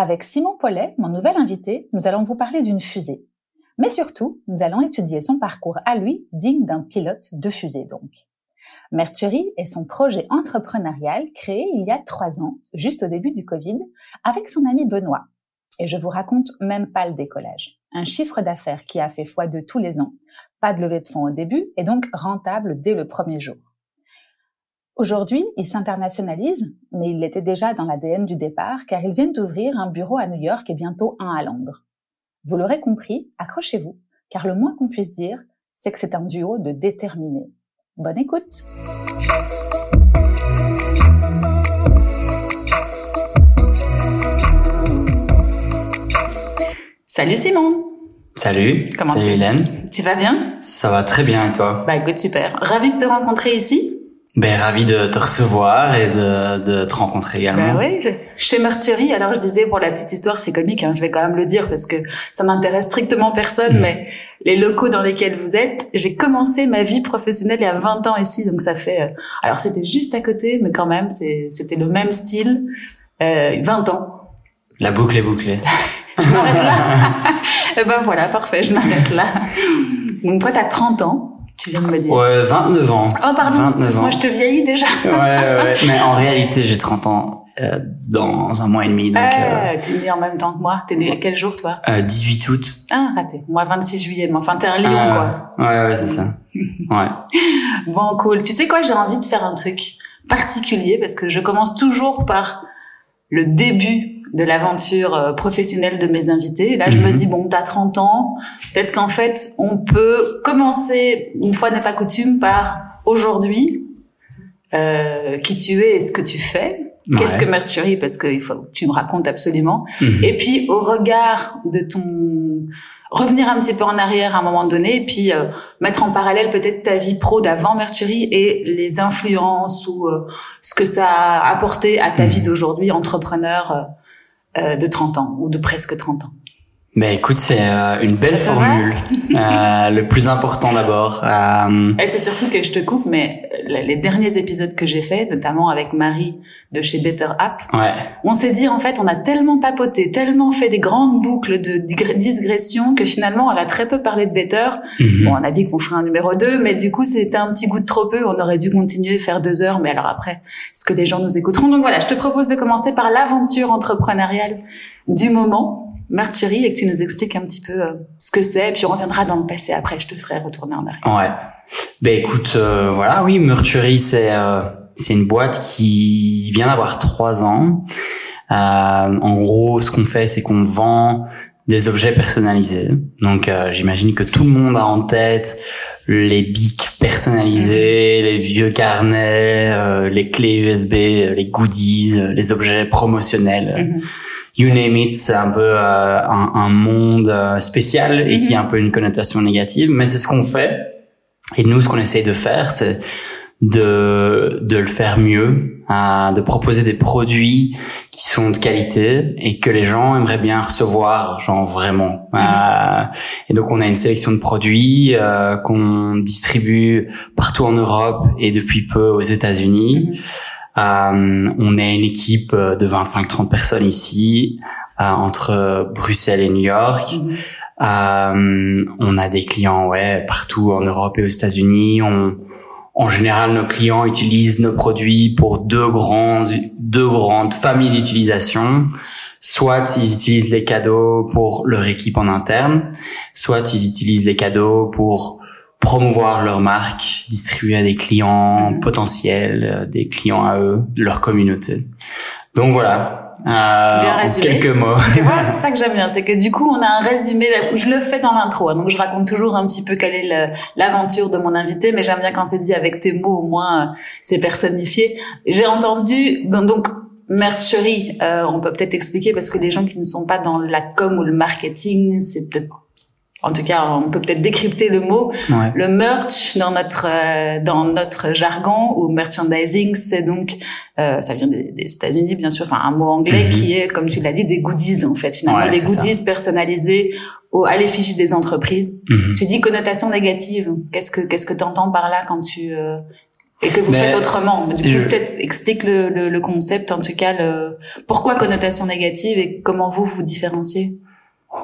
Avec Simon Paulet, mon nouvel invité, nous allons vous parler d'une fusée. Mais surtout, nous allons étudier son parcours à lui, digne d'un pilote de fusée donc. Mercury est son projet entrepreneurial créé il y a trois ans, juste au début du Covid, avec son ami Benoît. Et je vous raconte même pas le décollage. Un chiffre d'affaires qui a fait foi de tous les ans, pas de levée de fonds au début et donc rentable dès le premier jour. Aujourd'hui, il s'internationalise, mais il l'était déjà dans l'ADN du départ car ils viennent d'ouvrir un bureau à New York et bientôt un à Londres. Vous l'aurez compris, accrochez-vous, car le moins qu'on puisse dire, c'est que c'est un duo de déterminés. Bonne écoute! Salut Simon Salut. Comment Salut tu Hélène. Tu vas bien? Ça va très bien et toi? Bah écoute, super. Ravi de te rencontrer ici. Ben ravi de te recevoir et de, de te rencontrer également. Bah oui, chez Mercury. Alors je disais pour la petite histoire, c'est comique, hein, je vais quand même le dire parce que ça n'intéresse strictement personne, mais les locaux dans lesquels vous êtes, j'ai commencé ma vie professionnelle il y a 20 ans ici, donc ça fait... euh, alors c'était juste à côté, mais quand même, c'était le même style, euh, 20 ans. La boucle est bouclée. Je m'arrête là. Eh ben voilà, parfait, je m'arrête là. Donc toi, t'as 30 ans, tu viens de me dire. Ouais, 29 ans. Oh pardon, 29 ans. moi je te vieillis déjà. Ouais, ouais, ouais. Mais en réalité, j'ai 30 ans euh, dans un mois et demi. Donc, Ah, t'es né en même temps que moi. T'es né à quel jour, toi? Euh, euh, 18 août. Ah, raté. Moi, 26 juillet. Mais enfin, t'es un lion, Ah, quoi. Ouais, ouais, c'est ça. Ouais. Bon, cool. Tu sais quoi J'ai envie de faire un truc particulier parce que je commence toujours par le début de l'aventure euh, professionnelle de mes invités. Et là, je me Mhm. dis, bon, t'as 30 ans. Peut-être qu'en fait, on peut commencer, une fois n'est pas coutume, par aujourd'hui, euh, qui tu es et ce que tu fais. Qu'est-ce que Mercury Parce qu'il faut que tu me racontes absolument. Mhm. Et puis au regard de ton revenir un petit peu en arrière à un moment donné, et puis euh, mettre en parallèle peut-être ta vie pro d'avant Mercury et les influences ou euh, ce que ça a apporté à ta Mhm. vie d'aujourd'hui, entrepreneur euh, de 30 ans ou de presque 30 ans. Ben écoute, c'est euh, une belle Ça formule. Euh, le plus important d'abord. Euh, Et c'est surtout que je te coupe, mais euh, les derniers épisodes que j'ai faits, notamment avec Marie de chez Better App, ouais. on s'est dit en fait on a tellement papoté, tellement fait des grandes boucles de digr- digression que finalement elle a très peu parlé de Better. Mhm. Bon, on a dit qu'on ferait un numéro 2, mais du coup c'était un petit goût de trop peu, on aurait dû continuer et faire deux heures, mais alors après, est-ce que les gens nous écouteront? Donc voilà, je te propose de commencer par l'aventure entrepreneuriale du moment, Mercury, et que tu nous expliques un petit peu euh, ce que c'est, puis on reviendra dans le passé après, je te ferai retourner en arrière. Ouais. Ben écoute, euh, voilà, oui, Mercury, c'est euh, c'est une boîte qui vient d'avoir trois ans. Euh, en gros, ce qu'on fait, c'est qu'on vend des objets personnalisés. Donc, euh, j'imagine que tout le monde a en tête les bics personnalisés, les vieux carnets, euh, les clés USB, les goodies, les objets promotionnels. Mhm. You name it, c'est un peu euh, un, un monde euh, spécial et qui a un peu une connotation négative, mais c'est ce qu'on fait. Et nous, ce qu'on essaye de faire, c'est de, de le faire mieux, de proposer des produits qui sont de qualité et que les gens aimeraient bien recevoir, genre vraiment. Euh, et donc, on a une sélection de produits euh, qu'on distribue partout en Europe et depuis peu aux États-Unis. Mhm. Euh, on est une équipe de 25-30 personnes ici, entre Bruxelles et New York. Mhm. On a des clients ouais partout en Europe et aux États-Unis. On, en général, nos clients utilisent nos produits pour deux grands, deux grandes familles d'utilisation. Soit ils utilisent les cadeaux pour leur équipe en interne, soit ils utilisent les cadeaux pour promouvoir leur marque, distribuer à des clients Mhm. potentiels, euh, des clients à eux, de leur communauté. Donc voilà, euh, en quelques mots. Tu vois, c'est ça que j'aime bien, c'est que du coup, on a un résumé. Je le fais dans l'intro, hein, donc je raconte toujours un petit peu quelle est l'aventure de mon invité, mais j'aime bien quand c'est dit avec tes mots, au moins euh, c'est personnifié. J'ai entendu, donc mercherie, euh, on peut peut-être expliquer parce que les gens qui ne sont pas dans la com ou le marketing, c'est peut-être en tout cas, on peut peut-être décrypter le mot. Ouais. Le merch dans notre euh, dans notre jargon ou merchandising, c'est donc euh, ça vient des, des États-Unis bien sûr, enfin un mot anglais Mhm. qui est comme tu l'as dit des goodies en fait, finalement Ouais, des c'est ça. goodies personnalisés au, à l'effigie des entreprises. Mhm. Tu dis connotation négative. Qu'est-ce que qu'est-ce que t'entends par là quand tu euh, et que vous Mais faites autrement? Du coup, je- peut-être explique le, le, le concept, en tout cas, le pourquoi connotation négative et comment vous vous différenciez?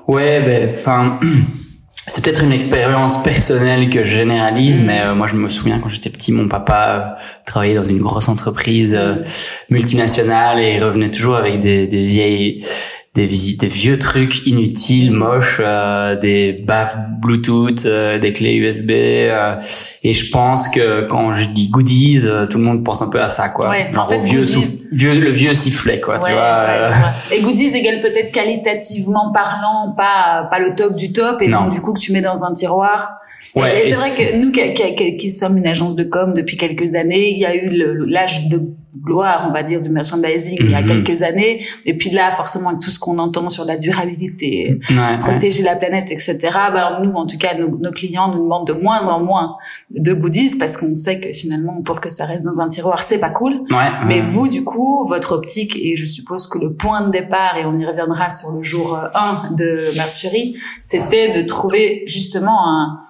Ouais, ben, enfin, c'est peut-être une expérience personnelle que je généralise, Mm. mais euh, moi je me souviens quand j'étais petit, mon papa euh, travaillait dans une grosse entreprise euh, multinationale et il revenait toujours avec des, des vieilles, des, des vieux trucs inutiles, moches, euh, des baffes Bluetooth, euh, des clés USB, euh, et je pense que quand je dis goodies, euh, tout le monde pense un peu à ça, quoi. Ouais, Genre en fait, au vieux, souff- vieux, le vieux sifflet, quoi, tu vois. ouais, euh. Et goodies égale peut-être qualitativement parlant, pas pas le top du top, et Non. donc du coup que tu mets dans un tiroir. Ouais, et et c'est vrai que nous qui, qui, qui- qui sommes une agence de com depuis quelques années, il y a eu l'âge de gloire, on va dire, du merchandising il y a Mhm. quelques années. Et puis là, forcément, avec tout ce qu'on entend sur la durabilité, ouais, ouais. protéger la planète, etc. Ben, nous, en tout cas, nos, nos clients nous demandent de moins en moins de goodies parce qu'on sait que finalement, pour que ça reste dans un tiroir, c'est pas cool. Ouais, Mais vous, du coup, votre optique, et je suppose que le point de départ, et on y reviendra sur le jour euh, 1 de Merchery, c'était de trouver justement un,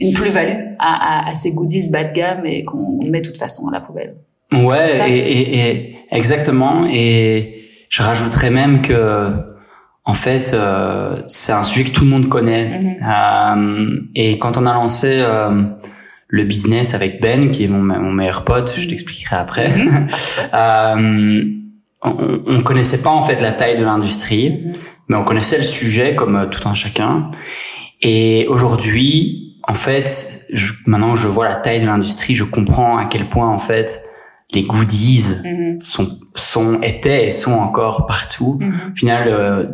une plus-value à, à, à ces goodies bas de gamme et qu'on met de toute façon à la poubelle. Ouais, et, et, et exactement. Et je rajouterais même que, en fait, euh, c'est un sujet que tout le monde connaît. Mhm. Euh, et quand on a lancé euh, le business avec Ben, qui est mon, mon meilleur pote, je Mhm. t'expliquerai après. Mhm. euh, on, on connaissait pas en fait la taille de l'industrie, mais on connaissait le sujet comme tout un chacun. Et aujourd'hui, en fait, je, maintenant que je vois la taille de l'industrie, je comprends à quel point en fait les goodies Mhm. sont, sont étaient et sont encore partout. Mhm. Au final, euh,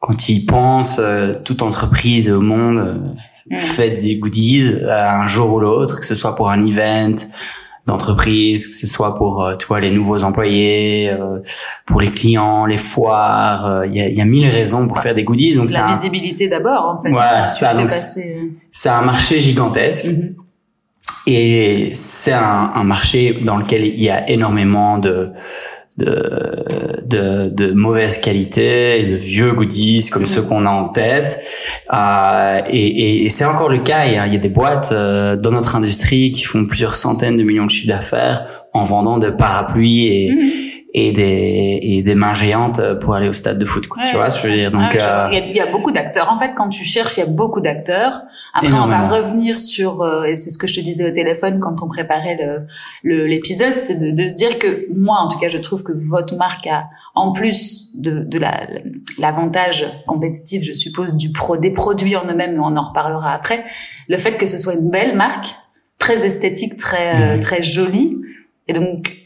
quand ils pensent, euh, toute entreprise au monde euh, Mhm. fait des goodies euh, un jour ou l'autre, que ce soit pour un event d'entreprise, que ce soit pour euh, tu vois les nouveaux employés, euh, pour les clients, les foires. euh, Il y, a, y a mille raisons pour faire des goodies. Donc c'est La un, visibilité d'abord, en fait. Voilà, Tu ça, donc c'est un marché gigantesque. mhm. Et c'est un, un marché dans lequel il y a énormément de de, de, de mauvaise qualité et de vieux goodies comme ceux qu'on a en tête. Euh, et et, c'est encore le cas. Il y a, il y a des boîtes euh, dans notre industrie qui font plusieurs centaines de millions de chiffres d'affaires en vendant des parapluies et, Mhm. Et des et des mains géantes pour aller au stade de foot. Quoi, tu vois je veux dire? Donc. Ouais, euh, il, y a, il y a beaucoup d'acteurs. En fait, quand tu cherches, il y a beaucoup d'acteurs. Après, on va revenir sur, euh, et c'est ce que je te disais au téléphone quand on préparait le le- l'épisode, c'est de, de se dire que moi, en tout cas, je trouve que votre marque a, en plus de, de la l'avantage compétitif, je suppose, du pro des produits en eux-mêmes, mais on en reparlera après. Le fait que ce soit une belle marque, très esthétique, très euh, Mhm. très jolie, et donc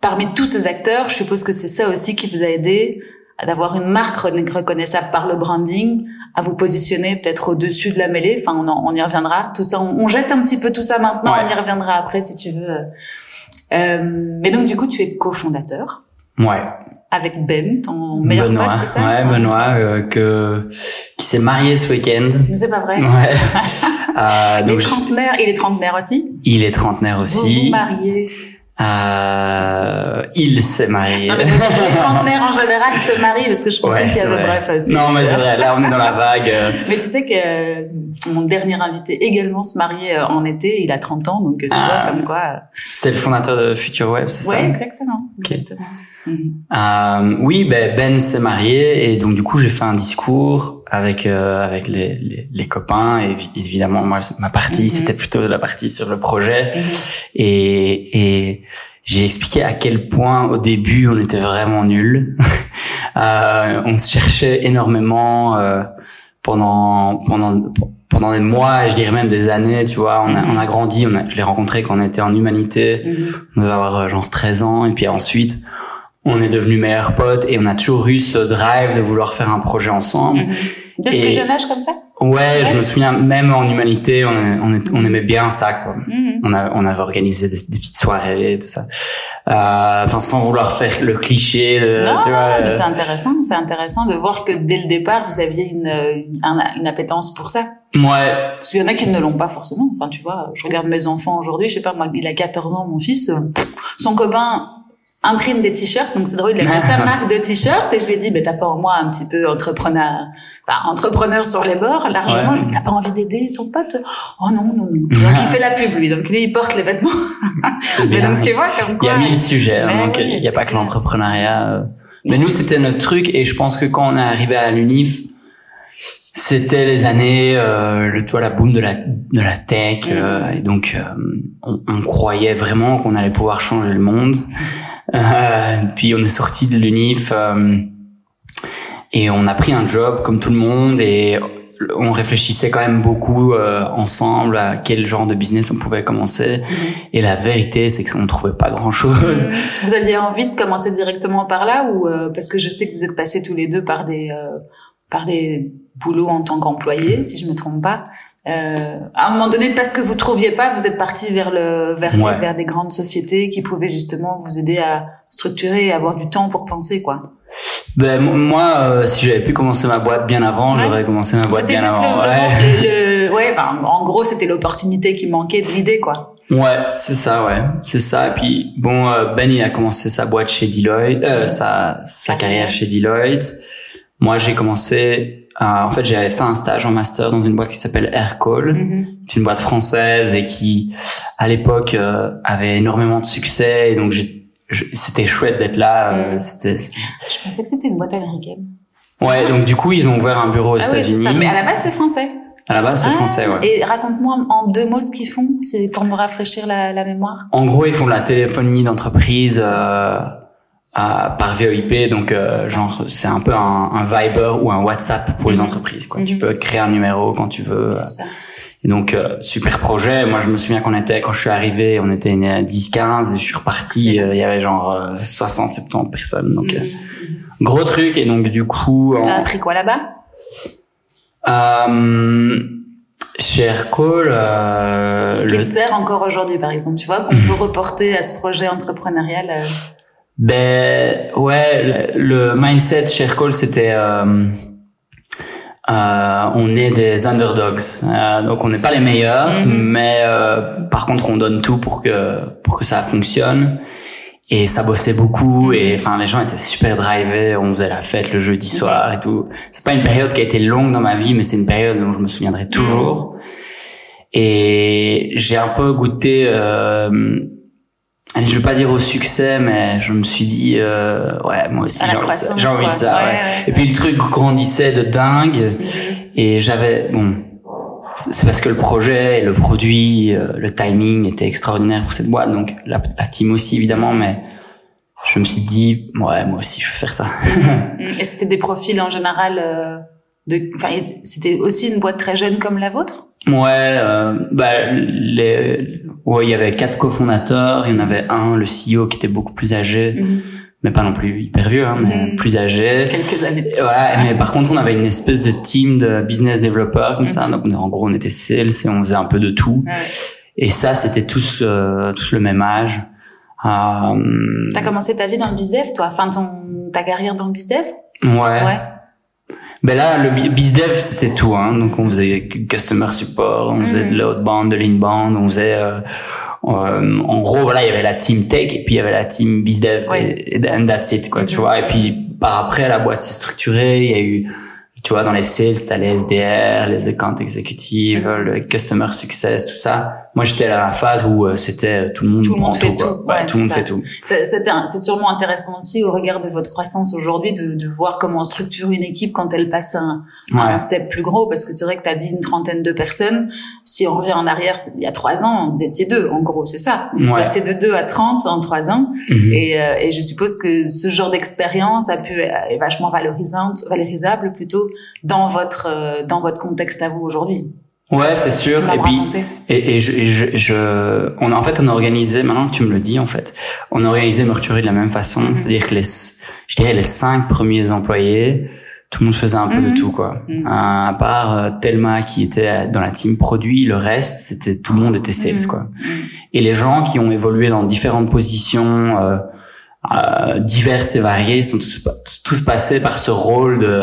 parmi tous ces acteurs, je suppose que c'est ça aussi qui vous a aidé à d'avoir une marque rec- reconnaissable par le branding, à vous positionner peut-être au-dessus de la mêlée. Enfin, on, en- on y reviendra. Tout ça, on, on jette un petit peu tout ça maintenant. Ouais. On y reviendra après si tu veux. Euh, mais donc, du coup, tu es cofondateur ouais. avec Ben, ton meilleur Benoît, pote, c'est ça? Ouais, Benoît, euh, que qui s'est marié ce week-end. Mais c'est pas vrai. Ouais. Euh, Il est je- trentenaire. Il est trentenaire aussi? il est trentenaire Vous vous aussi. mariez. Euh, il s'est marié. Non, mais les trentenaires en général se marient parce que je pensais Ouais, qu'il y avait vrai. bref. Non, mais c'est vrai. Là, on est dans la vague. euh, Mais tu sais que euh, mon dernier invité également se mariait euh, en été, il a 30 ans, donc tu Ah. vois comme quoi. C'est le fondateur de Future Web, c'est Ouais, ça exactement. Ok. exactement. Euh, oui, ben Ben s'est marié et donc du coup j'ai fait un discours avec euh, avec les, les, les copains et évi- évidemment moi ma partie Mhm. c'était plutôt la partie sur le projet Mhm. et et j'ai expliqué à quel point au début on était vraiment nuls. euh, on se cherchait énormément euh, pendant pendant pendant des mois, je dirais même des années, tu vois. On a, Mhm. on a grandi, on a, je l'ai rencontré quand on était en humanité. On devait avoir euh, genre 13 ans et puis ensuite on est devenus meilleurs potes et on a toujours eu ce drive de vouloir faire un projet ensemble. Mhm. Dès le plus jeune âge comme ça? Ouais, je me souviens, même en humanité, on, on, on aimait bien ça, quoi. Mhm. On, a, on avait organisé des, des, petites soirées, tout ça. Euh, enfin, sans vouloir faire le cliché. De, non, tu vois, mais c'est intéressant, c'est intéressant de voir que dès le départ, vous aviez une, une, une appétence pour ça. Ouais. Parce qu'il y en a qui ne l'ont pas forcément. Enfin, tu vois, je regarde mes enfants aujourd'hui, je sais pas, moi, il a 14 ans, mon fils, son copain imprime des t-shirts. Donc c'est drôle, il a fait sa marque de t-shirts et je lui ai dit, ben t'as pas en moi un petit peu entrepreneur, enfin entrepreneur sur les bords, largement. Ouais. T'as pas envie d'aider ton pote? Oh non, non, non. Donc il fait la pub lui, donc lui il porte les vêtements. Mais donc tu vois comme quoi. Il y a mille sujets, hein, donc il y a pas que l'entrepreneuriat. Euh. Mais nous c'était notre truc et je pense que quand on est arrivé à l'Unif, c'était les années euh, le toi la boom de la de la tech mm. euh, et donc euh, on, on, croyait vraiment qu'on allait pouvoir changer le monde puis on est sorti de l'unif euh, et on a pris un job comme tout le monde et on réfléchissait quand même beaucoup euh, ensemble à quel genre de business on pouvait commencer. Mm-hmm. Et la vérité, c'est qu'on ne trouvait pas grand-chose. Mm-hmm. Vous aviez envie de commencer directement par là ou euh, parce que je sais que vous êtes passés tous les deux par des euh, par des boulots en tant qu'employé, si je me trompe pas? Euh, à un moment donné, parce que vous trouviez pas, vous êtes parti vers le vers, ouais. vers des grandes sociétés qui pouvaient justement vous aider à structurer et avoir du temps pour penser, quoi. Ben moi, euh, si j'avais pu commencer ma boîte bien avant, ouais. j'aurais commencé ma boîte bien avant. Le, ouais. Le, le, ouais ben, en gros, c'était l'opportunité qui manquait de l'idée, quoi. Ouais, c'est ça, ouais, c'est ça. Et puis bon, euh, Ben il a commencé sa boîte chez Deloitte, euh, sa sa carrière chez Deloitte. Moi, j'ai commencé euh, en fait, j'avais fait un stage en master dans une boîte qui s'appelle Aircall. Mm-hmm. C'est une boîte française et qui, à l'époque, euh, avait énormément de succès. Et donc, c'était chouette d'être là. Euh, c'était. Je pensais que c'était une boîte américaine. Ouais, donc du coup, ils ont ouvert un bureau aux ah États-Unis. Oui, mais à la base, c'est français. À la base, c'est ah, français, ouais. Et raconte-moi en deux mots ce qu'ils font, c'est pour me rafraîchir la, la, mémoire. En gros, ils font de la téléphonie d'entreprise. Euh, à, par VoIP, donc euh, genre c'est un peu un, un, Viber ou un WhatsApp pour les mhm. entreprises. Quoi. Tu mhm. peux créer un numéro quand tu veux. Ça. Et donc euh, super projet. Moi je me souviens qu'on était quand je suis arrivé, on était à 10-15 et je suis reparti. Euh, il y avait genre 60-70 personnes. Donc mhm. gros truc. Et donc du coup. T'as as appris quoi là-bas? Euh, chez Aircall, euh, qui te sert encore aujourd'hui, par exemple, tu vois, qu'on peut reporter à ce projet entrepreneurial. Ben ouais, le, mindset chez Aircall c'était euh, euh, on est des underdogs, euh, donc on n'est pas les meilleurs, mm-hmm. mais euh, par contre on donne tout pour que pour que ça fonctionne. Et ça bossait beaucoup et enfin les gens étaient super drivés, on faisait la fête le jeudi mm-hmm. soir et tout. C'est pas une période qui a été longue dans ma vie, mais c'est une période dont je me souviendrai toujours. Et j'ai un peu goûté euh, allez, je veux pas dire au succès, mais je me suis dit, euh, ouais, moi aussi j'ai envie de ça. J'ai envie de ça ouais, ouais. Et puis le truc grandissait de dingue, mm-hmm. et j'avais, bon, c'est parce que le projet, le produit, euh, le timing était extraordinaire pour cette boîte, donc la, la, team aussi évidemment, mais je me suis dit, ouais, moi aussi je veux faire ça. et c'était des profils en général. Euh enfin, c'était aussi une boîte très jeune comme la vôtre? Ouais, euh, bah, les, ouais, il y avait quatre cofondateurs, il y en avait un, le CEO, qui était beaucoup plus âgé, mm-hmm. mais pas non plus hyper vieux, hein, mais mm-hmm. plus âgé. Quelques années plus. Ouais, mais par contre, on avait une espèce de team de business developers comme ça, mm-hmm. donc en gros, on était sales et on faisait un peu de tout. Ouais. Et ça, c'était tous, euh, tous le même âge. Euh, T'as commencé ta vie dans le bizdev, toi, enfin ton ta carrière dans le bizdev Ouais. Ouais. Ben là, le bizdev, c'était tout. Hein. Donc, on faisait customer support, on faisait de mm. l'outbound, de l'inbound, on faisait... Euh, euh, en gros, voilà, il y avait la team tech et puis il y avait la team bizdev oui, et, and that's it, quoi, tu mm-hmm. vois. Et puis, par après, la boîte s'est structurée, il y a eu tu vois, dans les sales, t'as les SDR, les account exécutives, le customer success, tout ça. Moi, j'étais à la phase où euh, c'était tout le monde tout prend fait tout. tout. Ouais, tout le monde fait tout. C'est sûrement intéressant aussi au regard de votre croissance aujourd'hui de, de voir comment on structure une équipe quand elle passe un, ouais. un step plus gros. Parce que c'est vrai que tu as dit une trentaine de personnes. Si on revient en arrière, il y a trois ans, vous étiez deux, en gros, c'est ça. Vous ouais. passez de deux à 30 en trois ans. Mm -hmm. et, euh, et je suppose que ce genre d'expérience a pu est vachement valorisante, valorisable plutôt dans votre euh, dans votre contexte à vous aujourd'hui. Ouais, c'est sûr. Et puis, et, et, je, et je, je, on a, en fait, on a organisé, maintenant que tu me le dis, en fait, on a organisé Mercury de la même façon. -hmm. C'est-à-dire que les, je dirais les cinq premiers employés, tout le monde faisait un peu de Mhm. tout quoi. Mhm. À part euh, Thelma qui était dans la team produit, le reste c'était tout le monde était sales Mhm. quoi. Et les gens qui ont évolué dans différentes positions euh, euh, diverses et variées sont tous, tous passés par ce rôle de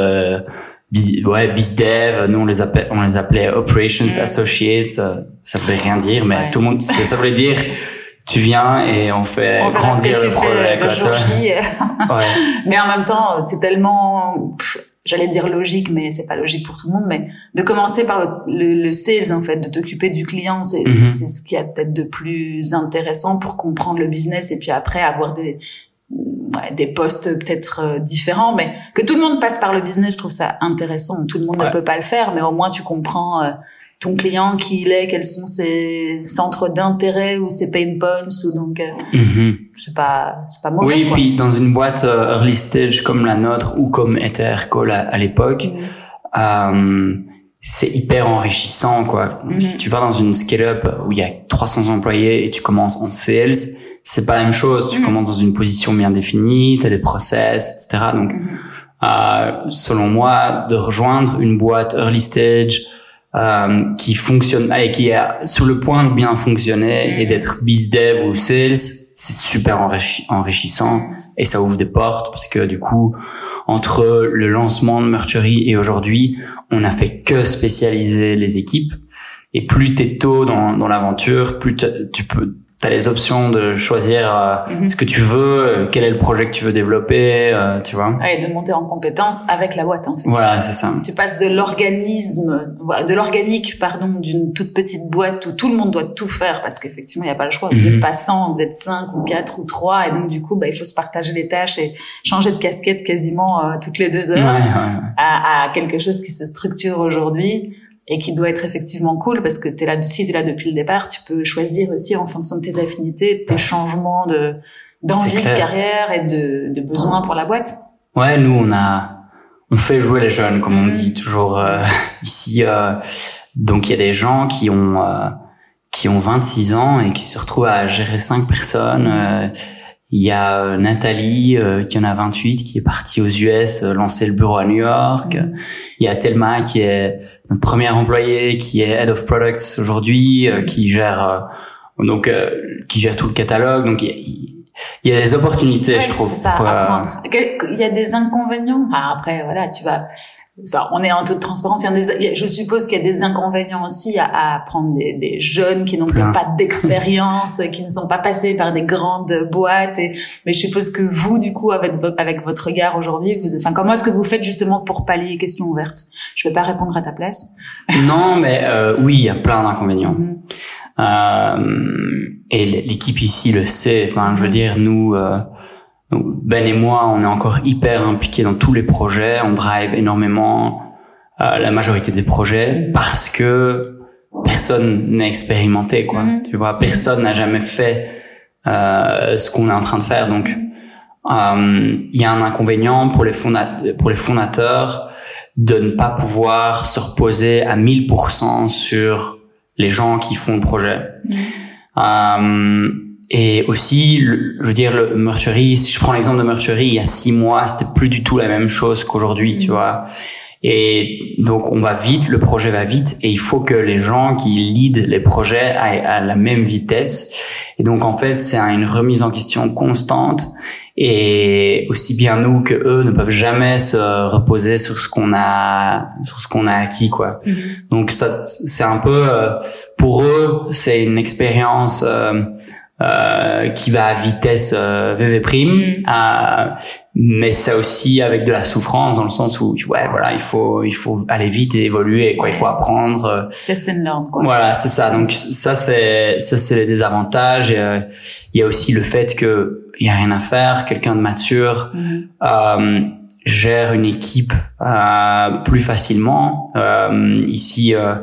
ouais bizdev. Nous on les appelait on les appelait operations associates. euh, Ça voulait rien dire, mais Ouais. tout le monde ça voulait dire tu viens et on fait On grandir le projet. quoi. Ouais. Mais en même temps, c'est tellement, j'allais dire logique, mais c'est pas logique pour tout le monde. Mais de commencer par le, le, le sales, en fait, de t'occuper du client, c'est Mhm. c'est ce qu'il y a peut-être de plus intéressant pour comprendre le business et puis après avoir des ouais, des postes peut-être euh, différents. Mais que tout le monde passe par le business, je trouve ça intéressant. Tout le monde Ouais. ne peut pas le faire, mais au moins tu comprends. euh, ton client qui il est, quels sont ses centres d'intérêt ou ses pain points ou donc euh, Mhm. c'est pas c'est pas mauvais Oui, quoi. puis dans une boîte euh, early stage comme la nôtre ou comme était Call à, à l'époque, Mm. euh, c'est hyper enrichissant quoi. Mhm. Si tu vas dans une scale-up où il y a 300 employés et tu commences en sales, c'est pas la même chose. Tu Mhm. commences dans une position bien définie, tu as des process, etc. Donc, Mhm. euh, selon moi, de rejoindre une boîte early stage euh, qui fonctionne, allez, qui est sur le point de bien fonctionner et d'être biz dev ou sales, c'est super enrichi- enrichissant et ça ouvre des portes parce que du coup, entre le lancement de Merchery et aujourd'hui, on a fait que spécialiser les équipes. Et plus t'es tôt dans, dans l'aventure, plus t'as- tu peux, t'as les options de choisir euh, Mhm. ce que tu veux, euh, quel est le projet que tu veux développer, euh, tu vois. Ouais, de monter en compétence avec la boîte en fait. Voilà, c'est ça. Tu passes de l'organisme, de l'organique, pardon, d'une toute petite boîte où tout le monde doit tout faire parce qu'effectivement, il n'y a pas le choix. Vous Mhm. n'êtes pas 100, vous êtes 5 ou 4 ou 3 et donc du coup, bah, il faut se partager les tâches et changer de casquette quasiment euh, toutes les deux Ouais, heures ouais. à, à quelque chose qui se structure aujourd'hui et qui doit être effectivement cool parce que t'es là, si t'es là depuis le départ, tu peux choisir aussi en fonction de tes affinités, de tes changements de d'envie de carrière et de, de besoins pour la boîte. Ouais, nous on a, on fait jouer les jeunes, comme on dit toujours euh, ici. euh, donc il y a des gens qui ont euh, qui ont 26 ans et qui se retrouvent à gérer cinq personnes. Il y a euh, Nathalie euh, qui en a 28 qui est partie aux US euh, lancer le bureau à New York. Il y a Thelma qui est notre première employée qui est head of products aujourd'hui euh, qui gère euh, donc euh, qui gère tout le catalogue. Donc il y y a des opportunités, Ouais, je trouve. ça, pour, Il y a des inconvénients. Ah, après, voilà, tu vas. Enfin, on est en toute transparence. Il y a des, je suppose qu'il y a des inconvénients aussi à, à prendre des, des jeunes qui n'ont peut-être pas d'expérience, qui ne sont pas passés par des grandes boîtes. Et, mais je suppose que vous, du coup, avec votre, avec votre regard aujourd'hui, vous, enfin, comment est-ce que vous faites justement pour pallier question ouverte Je vais pas répondre à ta place. Non, mais euh, oui, il y a plein d'inconvénients. Mhm. Euh, et l'équipe ici le sait. Enfin, je veux dire, nous, euh, Ben et moi, on est encore hyper impliqués dans tous les projets. On drive énormément euh, la majorité des projets parce que personne n'est expérimenté, quoi. Mhm. Tu vois, personne n'a jamais fait euh, ce qu'on est en train de faire. Donc, euh, il y a un inconvénient pour les, fonda- pour les fondateurs de ne pas pouvoir se reposer à 1000% sur les gens qui font le projet. Euh, et aussi, le- je veux dire, le Merchery, si je prends l'exemple de Merchery, il y a six mois, c'était plus du tout la même chose qu'aujourd'hui, tu Mhm. vois. Et donc, on va vite, le projet va vite, et il faut que les gens qui lead les projets aillent à la même vitesse. Et donc, en fait, c'est un- une remise en question constante. Et aussi bien nous que eux ne peuvent jamais se reposer sur ce qu'on a, sur ce qu'on a acquis, quoi. Mhm. Donc ça, c'est un peu euh, pour eux, c'est une expérience euh, euh, qui va à vitesse euh, VV prime, Mm. euh, mais ça aussi avec de la souffrance dans le sens où ouais voilà il faut il faut aller vite et évoluer quoi, il faut apprendre. euh, Test and learn, quoi. voilà, c'est ça. Donc ça c'est ça c'est les désavantages. Euh, Il y a aussi le fait que il y a rien à faire. Quelqu'un de mature euh, gère une équipe euh, plus facilement. Euh, ici, euh,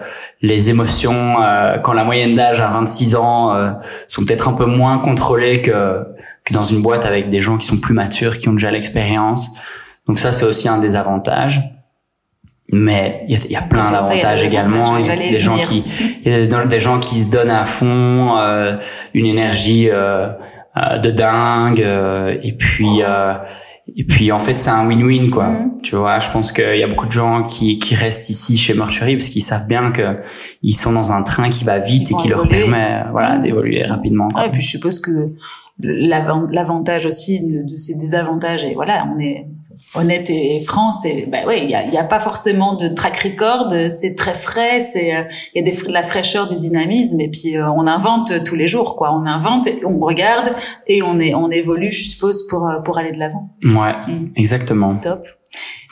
les émotions, euh, quand la moyenne d'âge à 26 ans, euh, sont peut-être un peu moins contrôlées que, que dans une boîte avec des gens qui sont plus matures, qui ont déjà l'expérience. Donc ça, c'est aussi un des avantages. Mais il y a, il y a plein d'avantages également. Il y a des gens qui, il y a des- gens qui se donnent à fond, euh, une énergie euh, euh, de dingue, euh, et puis euh, et puis en fait c'est un win-win quoi. Mhm. Tu vois, je pense qu'il y a beaucoup de gens qui, qui restent ici chez Mercury parce qu'ils savent bien que ils sont dans un train qui va vite et qui leur permet voilà d'évoluer rapidement. et puis je suppose que l'avantage aussi de, ces désavantages. Et voilà on est honnête et franc c'est bah ouais il y a, y a, pas forcément de track record c'est très frais c'est il y a des, de la fraîcheur du dynamisme et puis euh, on invente tous les jours quoi. On invente on regarde et on est on évolue je suppose pour euh, pour aller de l'avant. Ouais mm. exactement. Top.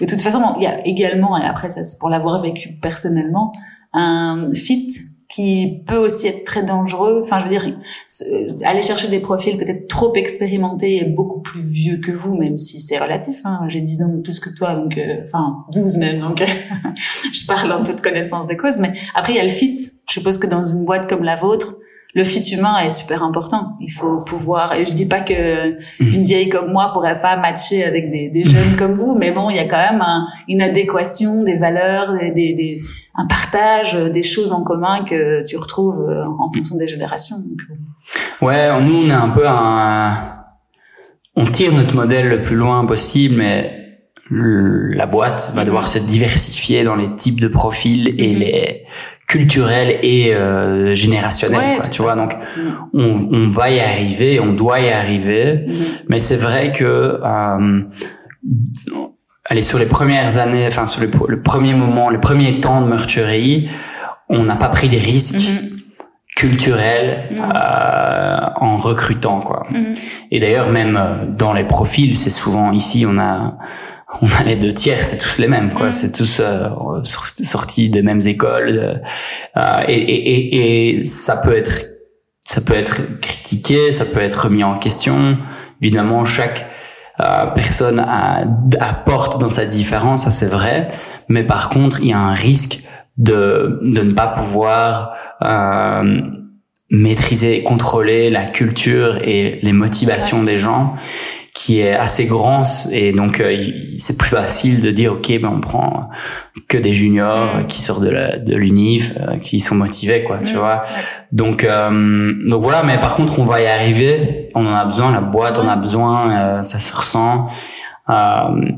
De toute façon il y a également et après ça c'est pour l'avoir vécu personnellement un fit qui peut aussi être très dangereux. Enfin, je veux dire, aller chercher des profils peut-être trop expérimentés et beaucoup plus vieux que vous, même si c'est relatif. Hein. J'ai 10 ans de plus que toi, donc euh, enfin 12 même, donc je parle en toute connaissance de cause. Mais après, il y a le fit. Je suppose que dans une boîte comme la vôtre, le fit humain est super important. Il faut pouvoir, et je dis pas que mmh. une vieille comme moi pourrait pas matcher avec des, des jeunes comme vous, mais bon, il y a quand même une adéquation des valeurs, des, des, un partage, des choses en commun que tu retrouves euh, en fonction des générations. Euh. Ouais, nous on est un peu un, on tire notre modèle le plus loin possible, mais la boîte va devoir se diversifier dans les types de profils et les culturels et euh, générationnels quoi, tu vois. donc on, on, va y arriver on doit y arriver. Mm-hmm. mais c'est vrai que euh, allez sur les premières années enfin sur le, le, premier moment le premier temps de meurtrier on n'a pas pris des risques mm-hmm. culturels euh, en recrutant quoi. Et d'ailleurs même euh, dans les profils c'est souvent ici on a on a les deux tiers, c'est tous les mêmes, quoi. Mm. C'est tous euh, sortis des mêmes écoles, euh, et, et, et, ça peut être, ça peut être critiqué, ça peut être remis en question. Évidemment, chaque euh, personne a, apporte dans sa différence, ça c'est vrai. Mais par contre, il y a un risque de de ne pas pouvoir euh, maîtriser, contrôler la culture et les motivations des gens qui est assez grand et donc euh, c'est plus facile de dire ok ben on prend que des juniors mm. qui sortent de la, de l'unif euh, qui sont motivés quoi tu mm. vois. Donc euh, donc voilà mais par contre on va y arriver. On en a besoin la boîte en a besoin ça se ressent.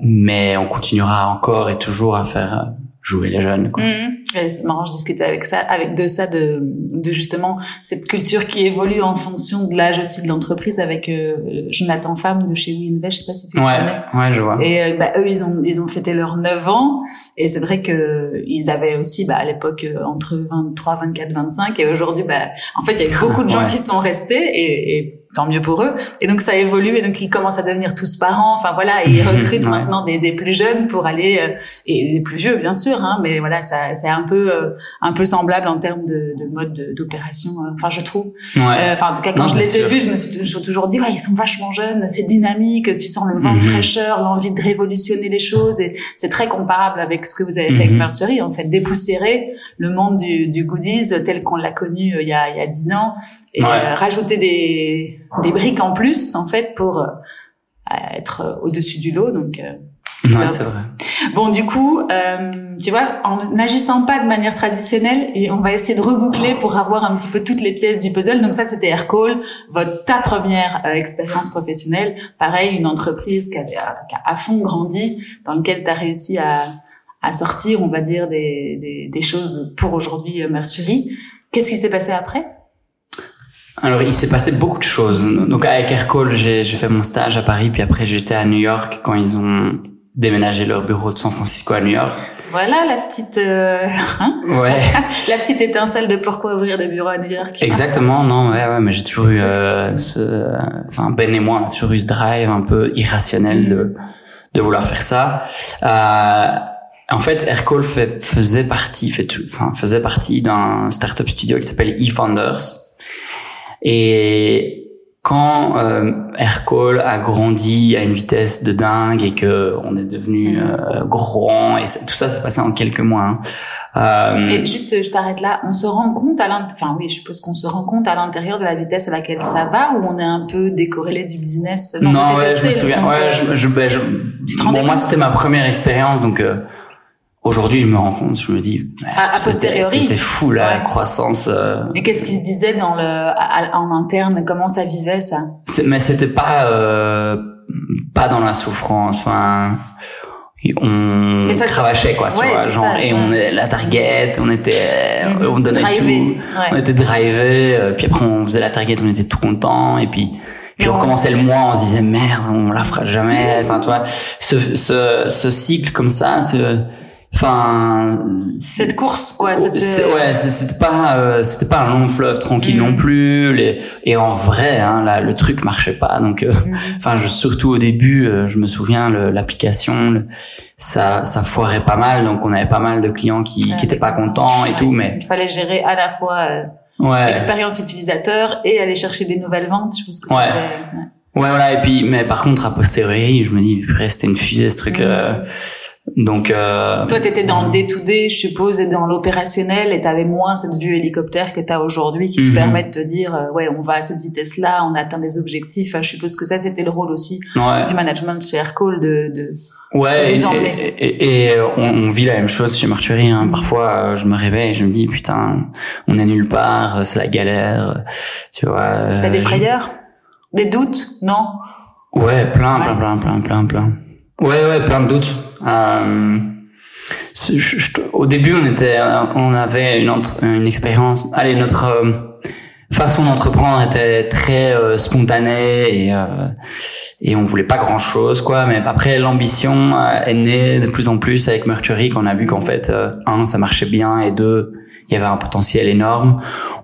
Mais on continuera encore et toujours à faire jouer les jeunes. Quoi. Mmh. C'est marrant, je discutais avec ça, avec de ça, de, de justement cette culture qui évolue en fonction de l'âge aussi de l'entreprise, avec euh, Jonathan Femme de chez WeInvest, je sais pas si tu ouais, connais. Ouais, je vois. Et euh, bah, eux, ils ont ils ont fêté leurs 9 ans, et c'est vrai que ils avaient aussi bah, à l'époque euh, entre 23, 24, 25, et aujourd'hui, bah, en fait, il y a beaucoup de gens qui sont restés, et, et tant mieux pour eux. Et donc ça évolue et donc ils commencent à devenir tous parents. Enfin voilà, et ils recrutent maintenant des, des, plus jeunes pour aller euh, et des plus vieux bien sûr. Hein, mais voilà, ça c'est un peu euh, un peu semblable en termes de, de mode d'opération. Euh, enfin je trouve. Enfin en tout cas quand je les ai vus, je me suis toujours dit ouais ils sont vachement jeunes, c'est dynamique, tu sens le vent de mhm. fraîcheur, l'envie de révolutionner les choses et c'est très comparable avec ce que vous avez fait avec Mercury en fait dépoussiérer le monde du, du goodies tel qu'on l'a connu il y a il y a dix ans et rajouter des des briques en plus en fait pour euh, être au-dessus du lot. Donc euh, c'est vrai. Bon, du coup, euh, tu vois, en n'agissant pas de manière traditionnelle, et on va essayer de reboucler pour avoir un petit peu toutes les pièces du puzzle. Donc ça, c'était Aircall, votre ta première expérience professionnelle. Pareil, une entreprise qui, avait, a à fond grandi, dans lequel tu as réussi à, à sortir, on va dire, des, des, des choses pour aujourd'hui Mercury. Qu'est-ce qui s'est passé après? Alors, il s'est passé beaucoup de choses. Donc, avec Aircall, j'ai fait mon stage à Paris, puis après, j'étais à New York quand ils ont déménagé leur bureau de San Francisco à New York. Voilà la petite, euh, hein ouais, la petite étincelle de pourquoi ouvrir des bureaux à New York. Exactement, non, ouais, ouais, mais j'ai toujours eu, euh, ce, enfin Ben et moi, on a toujours eu ce drive un peu irrationnel de de vouloir faire ça. Euh, en fait, Aircall fait, faisait partie, fait, enfin, faisait partie d'un startup studio qui s'appelle eFounders et quand euh, Aircall a grandi à une vitesse de dingue et que on est devenu euh, grand et tout ça s'est passé en quelques mois. Hein. Euh, et juste, je t'arrête là. On se rend compte à l'intérieur, enfin oui, je suppose qu'on se rend compte à l'intérieur de la vitesse à laquelle ça va ou on est un peu décorrélé du business? Non, non ouais, je me souviens. Ouais, je, je, ben, je, bon, moi c'était ma première expérience donc. Euh, Aujourd'hui, je me rends compte, je me dis, à, c'était fou la croissance. Euh... Et qu'est-ce qui se disait dans le en interne? Comment ça vivait ça? Mais c'était pas. Euh... pas dans la souffrance. Enfin, on ça, quoi, tu Ouais, vois, genre ça, et ouais. on est la target, on était, Mhm. on donnait Drivé, tout, on était drivé, euh, puis après on faisait la target, on était tout content, et puis puis on recommençait le mois, on se disait merde, on la fera jamais. Enfin, tu vois, ce ce ce cycle comme ça, ce, enfin, Cette course, quoi. Cette, c'est- ouais, c'est- c'était pas, euh, c'était pas un long fleuve tranquille Mhm. non plus. Les, et en vrai, hein, là, le truc marchait pas. Donc, euh, Mhm. enfin, je, surtout au début, euh, je me souviens, l'application, ça, ça foirait pas mal. Donc, on avait pas mal de clients qui, Ouais. qui étaient pas contents et Ouais. tout. Mais Il fallait gérer à la fois euh, ouais, l'expérience utilisateur et aller chercher des nouvelles ventes. Je pense que Ouais. Ouais. voilà. Et puis, mais par contre, à posteriori, je me dis, purée, c'était une fusée ce truc. Euh, donc, euh, Toi, t'étais dans le day-to-day, je suppose, et dans l'opérationnel, et t'avais moins cette vue hélicoptère que t'as aujourd'hui, qui te Mhm. permet de te dire, euh, ouais, on va à cette vitesse-là, on atteint des objectifs. Enfin, je suppose que ça, c'était le rôle aussi ouais. du management chez Aircall de, de... Ouais, de et, et, et- on, on vit la même chose chez Mercury. Hein. Mhm. Parfois, euh, je me réveille et je me dis putain, on est nulle part, euh, c'est la galère, tu vois. T'as euh, des je- frayeurs? Des doutes? Non? Ouais, plein, plein, plein, plein, plein, plein. Ouais, ouais, plein de doutes. Euh, au début, on était, on avait une, expérience. Allez, notre euh, façon d'entreprendre était très euh, spontanée et euh, et on voulait pas grand chose, quoi. Mais après, l'ambition euh, est née de plus en plus avec Mercury, qu'on a vu qu'en fait, euh, un, ça marchait bien, et deux, il y avait un potentiel énorme.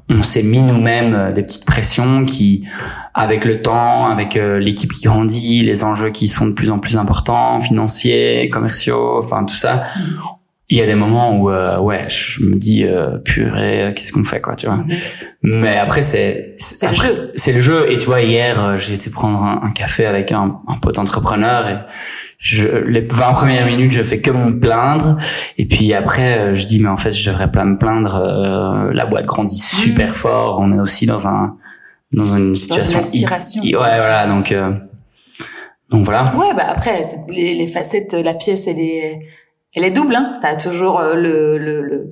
On s'est mis nous-mêmes euh, des petites pressions qui, avec le temps, avec euh, l'équipe qui grandit, les enjeux qui sont de plus en plus importants, financiers, commerciaux, enfin tout ça. Il y a des moments où euh, ouais, je me dis euh, purée, euh, qu'est-ce qu'on fait quoi, tu vois. Mais après c'est C'est le après, jeu. C'est le jeu. Et tu vois hier euh, j'ai été prendre un, un café avec un, un pote entrepreneur et je, les 20 premières minutes je fais que me plaindre. Et puis après euh, je dis mais en fait je devrais pas me plaindre euh, la boîte grandit super fort. On est aussi dans un dans une Dans une situation ouais voilà donc euh, donc voilà. Ouais, bah après, c'est- les, les facettes, la pièce, elle est, elle est double. Hein. T'as toujours euh, le, le, le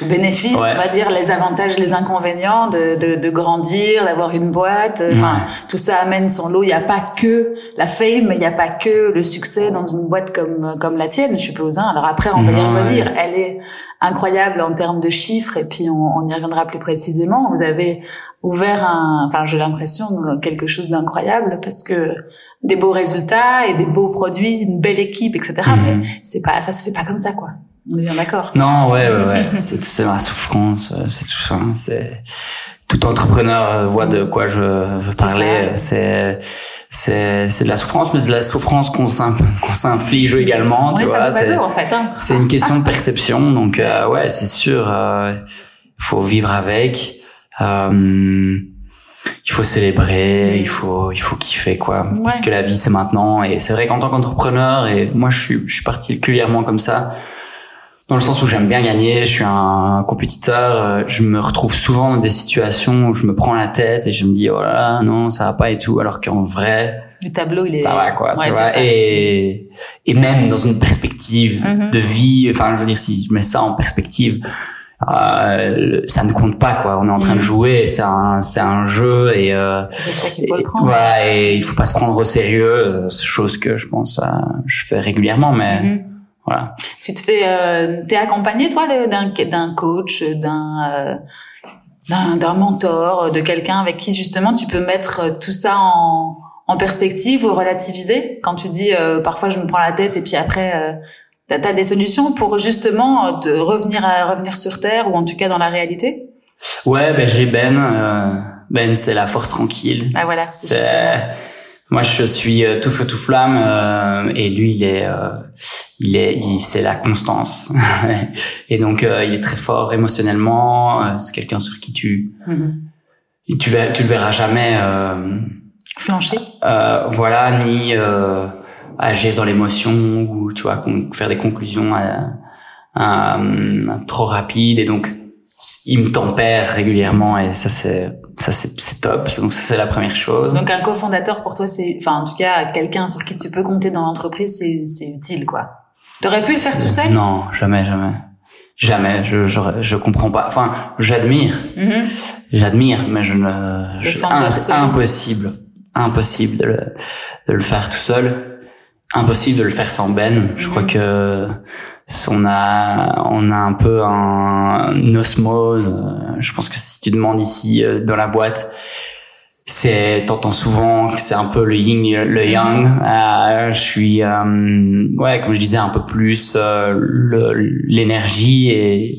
le bénéfice, Ouais. on va dire, les avantages, les inconvénients de, de, de grandir, d'avoir une boîte. euh, Enfin, tout ça amène son lot. Il n'y a pas que la fame, il n'y a pas que le succès dans une boîte comme comme la tienne, je suppose. Hein. Alors après, on va y Ouais. revenir. Elle est incroyable en termes de chiffres, et puis on, on y reviendra plus précisément. Vous avez ouvert un, enfin, j'ai l'impression quelque chose d'incroyable parce que des beaux résultats et des beaux produits, une belle équipe, etc. Mhm. Mais c'est pas, ça se fait pas comme ça, quoi. On est bien d'accord. Non, ouais, ouais, ouais. c'est, c'est ma souffrance, euh, c'est tout ça. hein. C'est tout entrepreneur euh, voit de quoi je veux parler. clair. C'est c'est c'est de la souffrance, mais c'est de la souffrance qu'on s'in- qu'on s'inflige également. Tu Ouais, vois, nous passe c'est en fait. Hein. c'est une question de perception. Donc euh, ouais, c'est sûr, euh, il faut vivre avec. Euh, il faut célébrer, il faut il faut kiffer quoi. Parce que la vie c'est maintenant et c'est vrai qu'en tant qu'entrepreneur et moi je suis je suis particulièrement comme ça dans le sens où j'aime bien gagner, je suis un compétiteur, euh, je me retrouve souvent dans des situations où je me prends la tête et je me dis oh là là non ça va pas et tout alors qu'en vrai Le tableau, il est. ça va quoi Ouais, tu vois et et même dans une perspective Mhm. de vie enfin je veux dire si je mets ça en perspective euh, ça ne compte pas quoi on est en train de Mhm. jouer c'est un c'est un jeu et euh, faut et- voilà et il faut pas se prendre au sérieux euh, chose que je pense euh, je fais régulièrement mais Mhm. voilà Tu te fais, euh, t'es accompagné toi d'un d'un coach, d'un euh, d'un d'un mentor, de quelqu'un avec qui justement tu peux mettre tout ça en en perspective ou relativiser? Quand tu dis euh, parfois je me prends la tête et puis après euh, t'as as des solutions pour justement euh, te revenir à revenir sur terre ou en tout cas dans la réalité? Ouais, ben j'ai Ben. euh, ben, c'est la force tranquille. Ah voilà, c'est moi, je suis euh, tout feu tout flamme, euh, et lui, il est, euh, il est, c'est la constance. et donc, euh, il est très fort émotionnellement. euh, c'est quelqu'un sur qui tu, Mhm. tu tu le verras jamais. Euh, Flancher. euh, voilà, ni euh, agir dans l'émotion ou tu vois faire des conclusions euh, euh, trop rapides et donc il me tempère régulièrement et ça c'est ça c'est top. Donc ça c'est la première chose. Donc un cofondateur pour toi c'est, enfin en tout cas quelqu'un sur qui tu peux compter dans l'entreprise c'est c'est utile quoi. T'aurais pu le faire tout seul? non jamais jamais. Jamais. Je je je comprends pas. Enfin j'admire. Mhm. j'admire mais je ne je, un- impossible. Impossible de le, de le faire tout seul, impossible de le faire sans Ben. Je crois que on a on a un peu un, osmose. Je pense que si tu demandes ici euh, dans la boîte, c'est t'entends souvent que c'est un peu le yin le yang. Euh, je suis euh, ouais comme je disais un peu plus euh, l'énergie et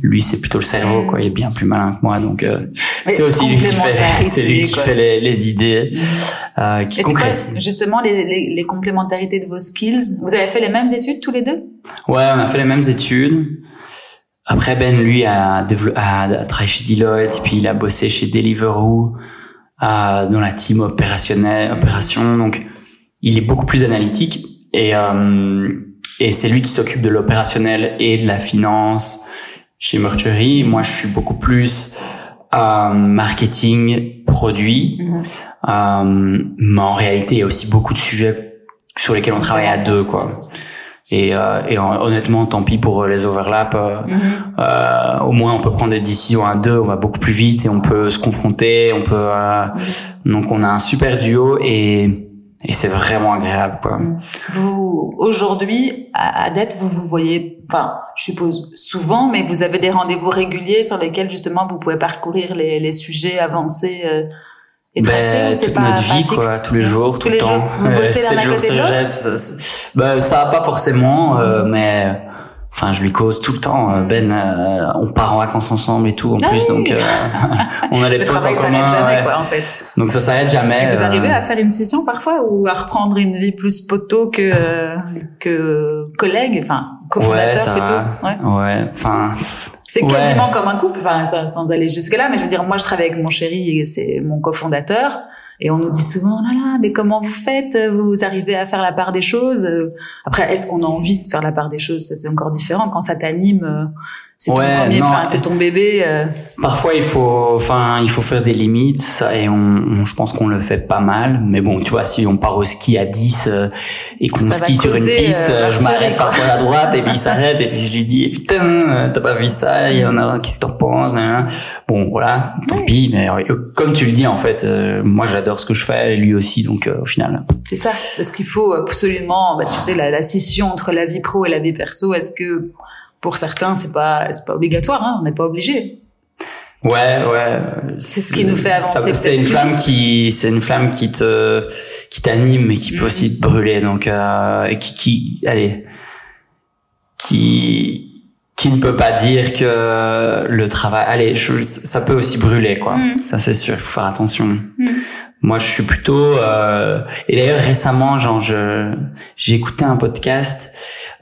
lui c'est plutôt le cerveau quoi. Il est bien plus malin que moi donc euh, c'est aussi lui qui fait c'est lui qui fait les, les idées euh, qui concrétise. justement les, les, les, complémentarités de vos skills? Vous avez fait les mêmes études tous les deux? Ouais on a fait les mêmes études. Après Ben lui a, a, a travaillé chez Deloitte puis il a bossé chez Deliveroo dans la team opérationnelle, opération. Donc, il est beaucoup plus analytique et euh, et c'est lui qui s'occupe de l'opérationnel et de la finance chez Mercury. Moi, je suis beaucoup plus euh, marketing, produit, mm-hmm. euh, mais en réalité, il y a aussi beaucoup de sujets sur lesquels on travaille à deux, quoi. Et, euh, et honnêtement, tant pis pour euh, les overlaps. Euh, mhm. euh, au moins, on peut prendre des décisions à deux. On va beaucoup plus vite et on peut se confronter. On peut. Euh. Donc, on a un super duo et et c'est vraiment agréable quoi. Mhm. Vous aujourd'hui à, à Dette, vous vous voyez, enfin, je suppose souvent, mais vous avez des rendez-vous réguliers sur lesquels justement vous pouvez parcourir les, les sujets avancés et ben, toute pas, notre vie, quoi, tous les jours, tout le temps. Sept jours sur Ben, ça va pas forcément, euh, mais enfin, je lui cause tout le temps. Euh, ben, euh, on part en vacances ensemble et tout, en ah plus, donc on a les potes en commun. jamais, quoi, en fait. Donc ça s'arrête jamais. Et vous arrivez à faire une session parfois ou à reprendre une vie plus poteau que que collègue, enfin cofondateur ouais, plutôt? Ouais. Ouais. Enfin. C'est quasiment comme un couple, enfin, sans aller jusque-là, mais je veux dire, moi, je travaille avec mon chéri et c'est mon cofondateur. Et on nous dit souvent, oh là là, mais comment vous faites? Vous arrivez à faire la part des choses? Après, est-ce qu'on a envie de faire la part des choses? Ça, c'est encore différent. Quand ça t'anime, c'est ton premier, c'est ton bébé. Euh. Parfois, il faut, enfin, il faut faire des limites, et on, je pense qu'on le fait pas mal. Mais bon, tu vois, si on part au ski à 10 euh, et qu'on skie sur une piste, euh, je m'arrête parfois à droite et puis il s'arrête et puis je lui dis, putain, t'as pas vu ça Il y en a qui se t'en pense Bon, voilà, tant pis. Mais comme tu le dis, en fait, moi, j'adore ce que je fais, lui aussi, donc au final. C'est ça, parce qu'il faut absolument, bah, tu sais, la, la scission entre la vie pro et la vie perso. Est-ce que pour certains, c'est pas, c'est pas obligatoire, hein, on n'est pas obligé. Ouais, ouais. C'est ce qui nous fait avancer. C'est une flamme qui, c'est une flamme qui te, qui t'anime et qui peut aussi te brûler. Donc, euh, et qui, qui, allez, qui, qui ne peut pas dire que le travail, allez, ça peut aussi brûler, quoi. Mm. Ça, c'est sûr. Il faut faire attention. Mm. Moi, je suis plutôt euh, et d'ailleurs récemment, genre, je j'ai écouté un podcast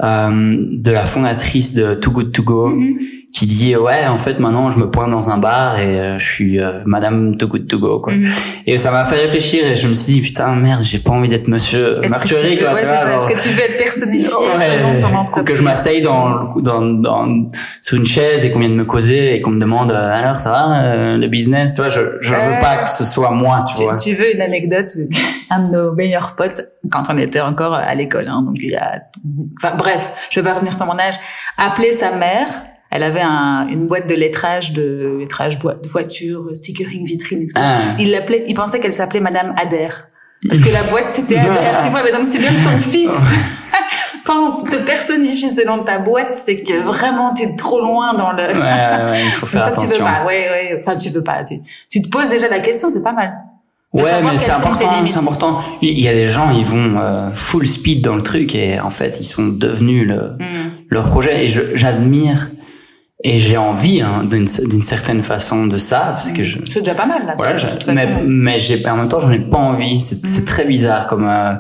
euh, de la fondatrice de Too Good To Go. Mm-hmm qui dit ouais en fait maintenant je me pointe dans un bar et euh, je suis euh, Madame Too Good To Go quoi. Mhm. Et ça m'a fait réfléchir et je me suis dit putain merde j'ai pas envie d'être Monsieur Martury quoi. Ouais, tu vois, Est-ce que tu veux être personnifié ouais, selon ton Que je m'asseye dans, dans dans sur une chaise et qu'on vienne me causer et qu'on me demande euh, alors ça va le business? Tu vois je je veux pas que ce soit moi tu, vois. Tu veux une anecdote un de nos meilleurs potes quand on était encore à l'école hein, donc il y a enfin bref je vais pas revenir sur mon âge appeler sa mère elle avait un, une boîte de lettrage, de lettrage de voiture, stickering vitrine, etc. Ah. Il l'appelait, il pensait qu'elle s'appelait Madame Adair. Parce que la boîte c'était Adair, tu vois, mais donc c'est même ton fils. Pense, te personnifie selon ta boîte, c'est que vraiment t'es trop loin dans le. Ouais, ouais, il faut faire ça, attention. tu veux pas, ouais, ouais. Enfin, tu veux pas. Tu, tu te poses déjà la question, c'est pas mal. ouais, mais c'est important, c'est important. Il y a des gens, ils vont euh, full speed dans le truc et en fait, ils sont devenus le, mm. leur projet. Et j'admire et j'ai envie hein, d'une certaine façon de ça parce que je c'est déjà pas mal là voilà, mais mais j'ai en même temps j'en ai pas envie c'est mm. très bizarre comme euh,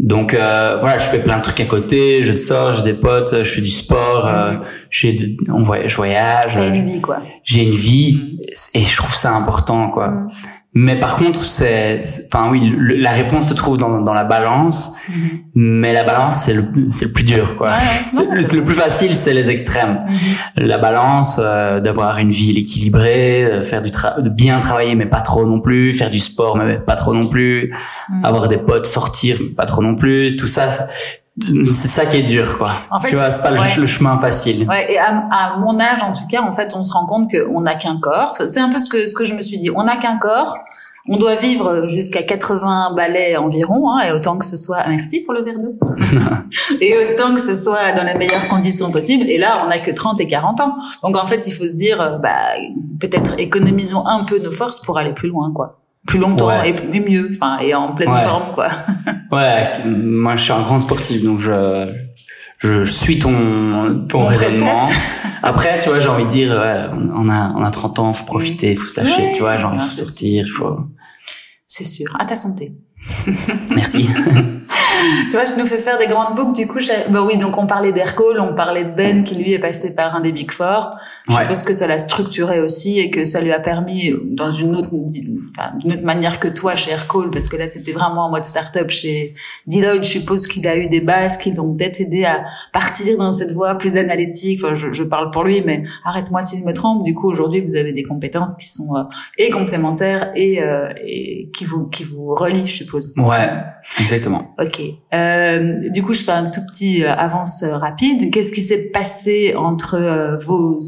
donc euh, voilà je fais plein de trucs à côté je sors j'ai des potes je fais du sport euh, mm. j'ai on voyage je voyage j'ai une vie quoi j'ai une vie et je trouve ça important quoi mm. Mais par contre, c'est, enfin oui, la réponse se trouve dans, dans la balance, mhm. mais la balance c'est le c'est le plus dur quoi. c'est le plus facile, c'est les extrêmes. Mhm. La balance, euh, d'avoir une vie équilibrée, euh, faire du de bien travailler mais pas trop non plus, faire du sport mais pas trop non plus, mhm. avoir des potes, sortir mais pas trop non plus, tout ça, c'est ça qui est dur, quoi. En fait, tu vois, c'est pas le, chemin facile. Ouais, et à, à, mon âge, en tout cas, en fait, on se rend compte qu'on n'a qu'un corps. C'est un peu ce que ce que je me suis dit. On n'a qu'un corps. on doit vivre jusqu'à 80 balais environ, hein, et autant que ce soit, merci pour le verre d'eau, et autant que ce soit dans les meilleures conditions possibles. Et là, on n'a que 30 et 40 ans. Donc en fait, il faut se dire, euh, bah, peut-être économisons un peu nos forces pour aller plus loin, quoi. Plus longtemps et, mieux, enfin, et en pleine forme, quoi. ouais, moi je suis un grand sportif, donc je, je suis ton, ton raisonnement. Après, tu vois, j'ai envie de dire, ouais, on a, on a 30 ans, faut profiter, faut se lâcher, tu vois, genre, il faut sortir, il faut... C'est sûr. À ta santé. Merci. tu vois, je nous fais faire des grandes boucles. Du coup, bah oui, donc on parlait d'Aircall, on parlait de Ben qui lui est passé par un des Big Four. Je ouais. pense que ça l'a structuré aussi et que ça lui a permis, dans une autre, enfin, d'une autre manière que toi chez Aircall, parce que là c'était vraiment en mode start-up chez Deloitte. Je suppose qu'il a eu des bases qui l'ont peut-être aidé à partir dans cette voie plus analytique. Enfin, je, je parle pour lui, mais arrête-moi si je me trompe. Du coup, aujourd'hui, vous avez des compétences qui sont euh, et complémentaires et, euh, et qui vous qui vous relient, je suppose. Ouais, exactement. Ok. Euh, du coup, je fais un tout petit euh, avance euh, rapide. Qu'est-ce qui s'est passé entre euh, vos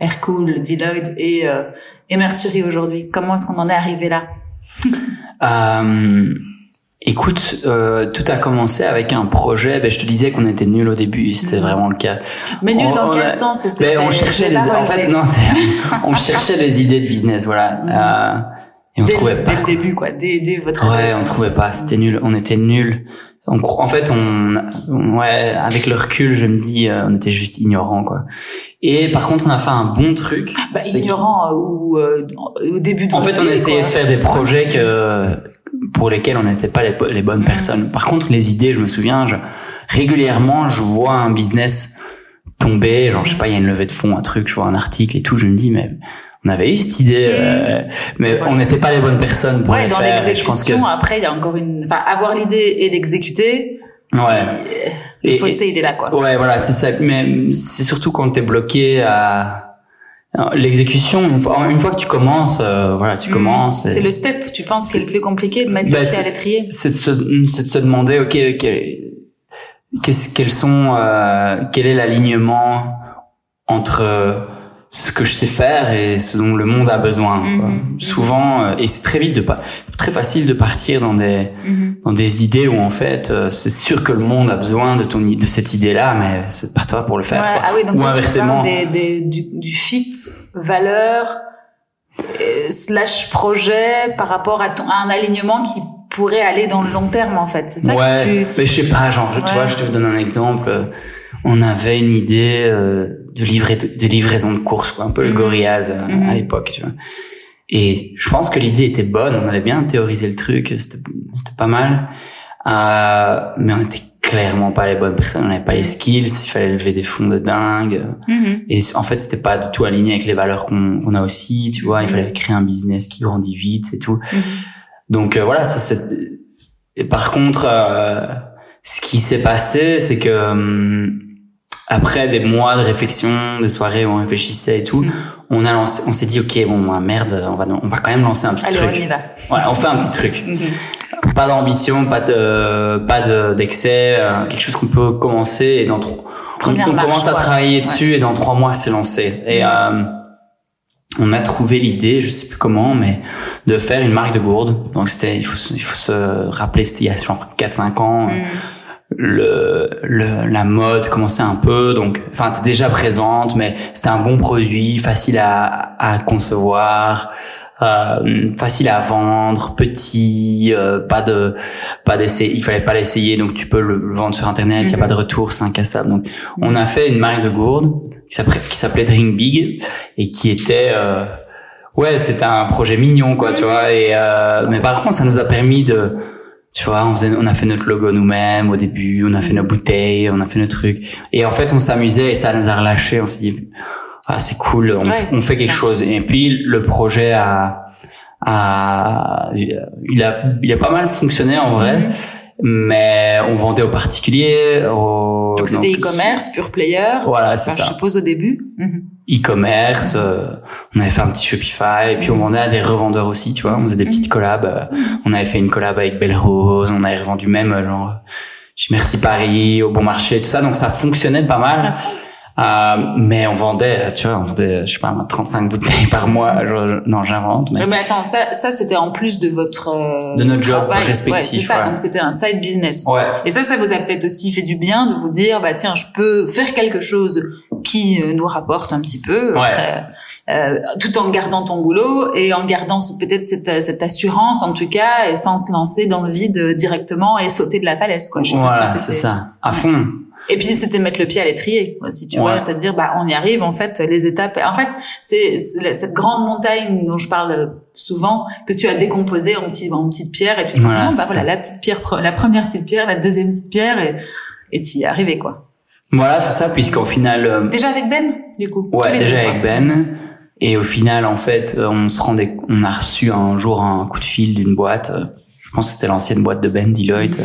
Aircool, Deloitte et, euh, et Mercury aujourd'hui? Comment est-ce qu'on en est arrivé là? Euh, Écoute, euh, tout a commencé avec un projet. Ben, je te disais qu'on était nul au début, c'était mhm. vraiment le cas. Mais nul dans quel sens? Parce que ben, on cherchait les, en fait, non, on cherchait les idées de business, voilà. Mhm. Euh, et on dès, trouvait pas. Dès le début, quoi. Dès, dès votre. Ouais, on trouvait pas. C'était nul. On était nul en fait, on, ouais, avec le recul, je me dis, euh, on était juste ignorants, quoi. Et par contre, on a fait un bon truc. Bah, ignorant ou euh, au début de. En fait, on essayait de faire des projets que pour lesquels on n'était pas les, bonnes personnes. Par contre, les idées, je me souviens, je, régulièrement, je vois un business tomber, genre je sais pas, il y a une levée de fonds, un truc, je vois un article et tout, je me dis mais on avait eu cette idée, euh, mais on n'était pas les bonnes personnes pour ouais, les dans faire. Je pense que après, il y a encore une, enfin, avoir l'idée et l'exécuter. Ouais. Il faut cette idée là, quoi. Ouais, voilà, c'est ça. Mais c'est surtout quand t'es bloqué à l'exécution. Une fois, une fois que tu commences, euh, voilà, tu mmh. commences. C'est le step. Tu penses c'est le plus compliqué de mettre bah, le pied à l'étrier. C'est de se, c'est de se demander, ok, qu'est-ce, quels sont, euh, quel est l'alignement entre ce que je sais faire et ce dont le monde a besoin. Mhm. Souvent, euh, et c'est très vite de pas, très facile de partir dans des mhm. dans des idées où en fait, euh, c'est sûr que le monde a besoin de ton de cette idée-là, mais c'est pas toi pour le faire. Ah oui, donc Ou inversement, des, des, du, du fit valeur euh, slash projet par rapport à, ton, à un alignement qui pourrait aller dans le long terme en fait. C'est ça ouais, que tu. Mais je sais pas, genre, tu vois, je te donne un exemple. On avait une idée. Euh, de, livrer, de, livraison de courses, quoi, un peu le mhm. Gorillaz euh, à mhm. l'époque, tu vois. Et je pense que l'idée était bonne, on avait bien théorisé le truc, c'était pas mal, euh, mais on était clairement pas les bonnes personnes, on n'avait pas les skills, il fallait lever des fonds de dingue, mhm. et en fait c'était pas du tout aligné avec les valeurs qu'on a aussi, tu vois, il fallait créer un business qui grandit vite et tout. Donc euh, voilà, ça c'est. Et par contre, euh, ce qui s'est passé, c'est que hum, après des mois de réflexion, des soirées où on réfléchissait et tout, mm. on a lancé, on s'est dit ok bon bah, merde, on va on va quand même lancer un petit Allez, truc. On y va. Ouais, on fait un petit truc. Mm-hmm. Pas d'ambition, pas de pas de d'excès, euh, quelque chose qu'on peut commencer et dans trois, on, on commence à travailler dessus et dans trois mois c'est lancé. Et mm. euh, on a trouvé l'idée, je sais plus comment, mais de faire une marque de gourde. Donc c'était, il faut, il faut se rappeler, c'était il y a genre 4-5 ans. Mm le, le, la mode commençait un peu donc enfin t'es déjà présente mais c'était un bon produit facile à, à concevoir euh, facile à vendre petit euh, pas de pas d'essai il fallait pas l'essayer donc tu peux le vendre sur internet il y a pas de mhm. retour c'est incassable donc on a fait une marque de gourde qui s'appelait qui s'appelait Drink Big et qui était euh, ouais c'était un projet mignon quoi tu vois et euh, mais par contre ça nous a permis de tu vois, on, faisait, on a fait notre logo nous-mêmes au début, on a fait nos bouteilles, on a fait nos trucs. Et en fait, on s'amusait et ça nous a relâché. On s'est dit, ah, c'est cool, on, fait quelque chose. Et puis, le projet a, a, il a, il a pas mal fonctionné en vrai. Mhm. Mais on vendait aux particuliers, aux... Donc c'était e-commerce, pure player. Voilà, c'est ça. Je suppose au début. Mhm e-commerce. Euh, on avait fait un petit Shopify et puis on vendait à des revendeurs aussi, tu vois. On faisait des petites collabs. Euh, on avait fait une collab avec Belle Rose. On avait revendu même euh, genre chez Merci Paris, au Bon Marché, tout ça. Donc ça fonctionnait pas mal. Euh, mais on vendait, tu vois, on vendait, je sais pas, 35 bouteilles par mois. Je, non, j'invente. Mais... mais attends, ça, ça c'était en plus de votre euh, de notre job respectif. Ouais, c'est ça. Donc c'était un side business. Ouais. Et ça, ça vous a peut-être aussi fait du bien de vous dire, bah tiens, je peux faire quelque chose qui euh, nous rapporte un petit peu, ouais. euh, tout en gardant ton boulot et en gardant peut-être cette, cette assurance en tout cas et sans se lancer dans le vide directement et sauter de la falaise quoi. Je voilà, c'est ça, à fond. Et puis c'était mettre le pied à l'étrier, si tu vois, c'est à dire bah on y arrive en fait les étapes. En fait c'est cette grande montagne dont je parle souvent que tu as décomposé en petites en petites pierres et tu te dis bah voilà la petite pierre, la première petite pierre, la deuxième petite pierre et et y es arrivé quoi. Voilà c'est ça puisqu'au final. Euh, déjà avec Ben du coup. Ouais déjà avec Ben. Et au final, en fait, euh, on se rendait, on a reçu un jour un coup de fil d'une boîte. Euh, je pense que c'était l'ancienne boîte de Ben Deloitte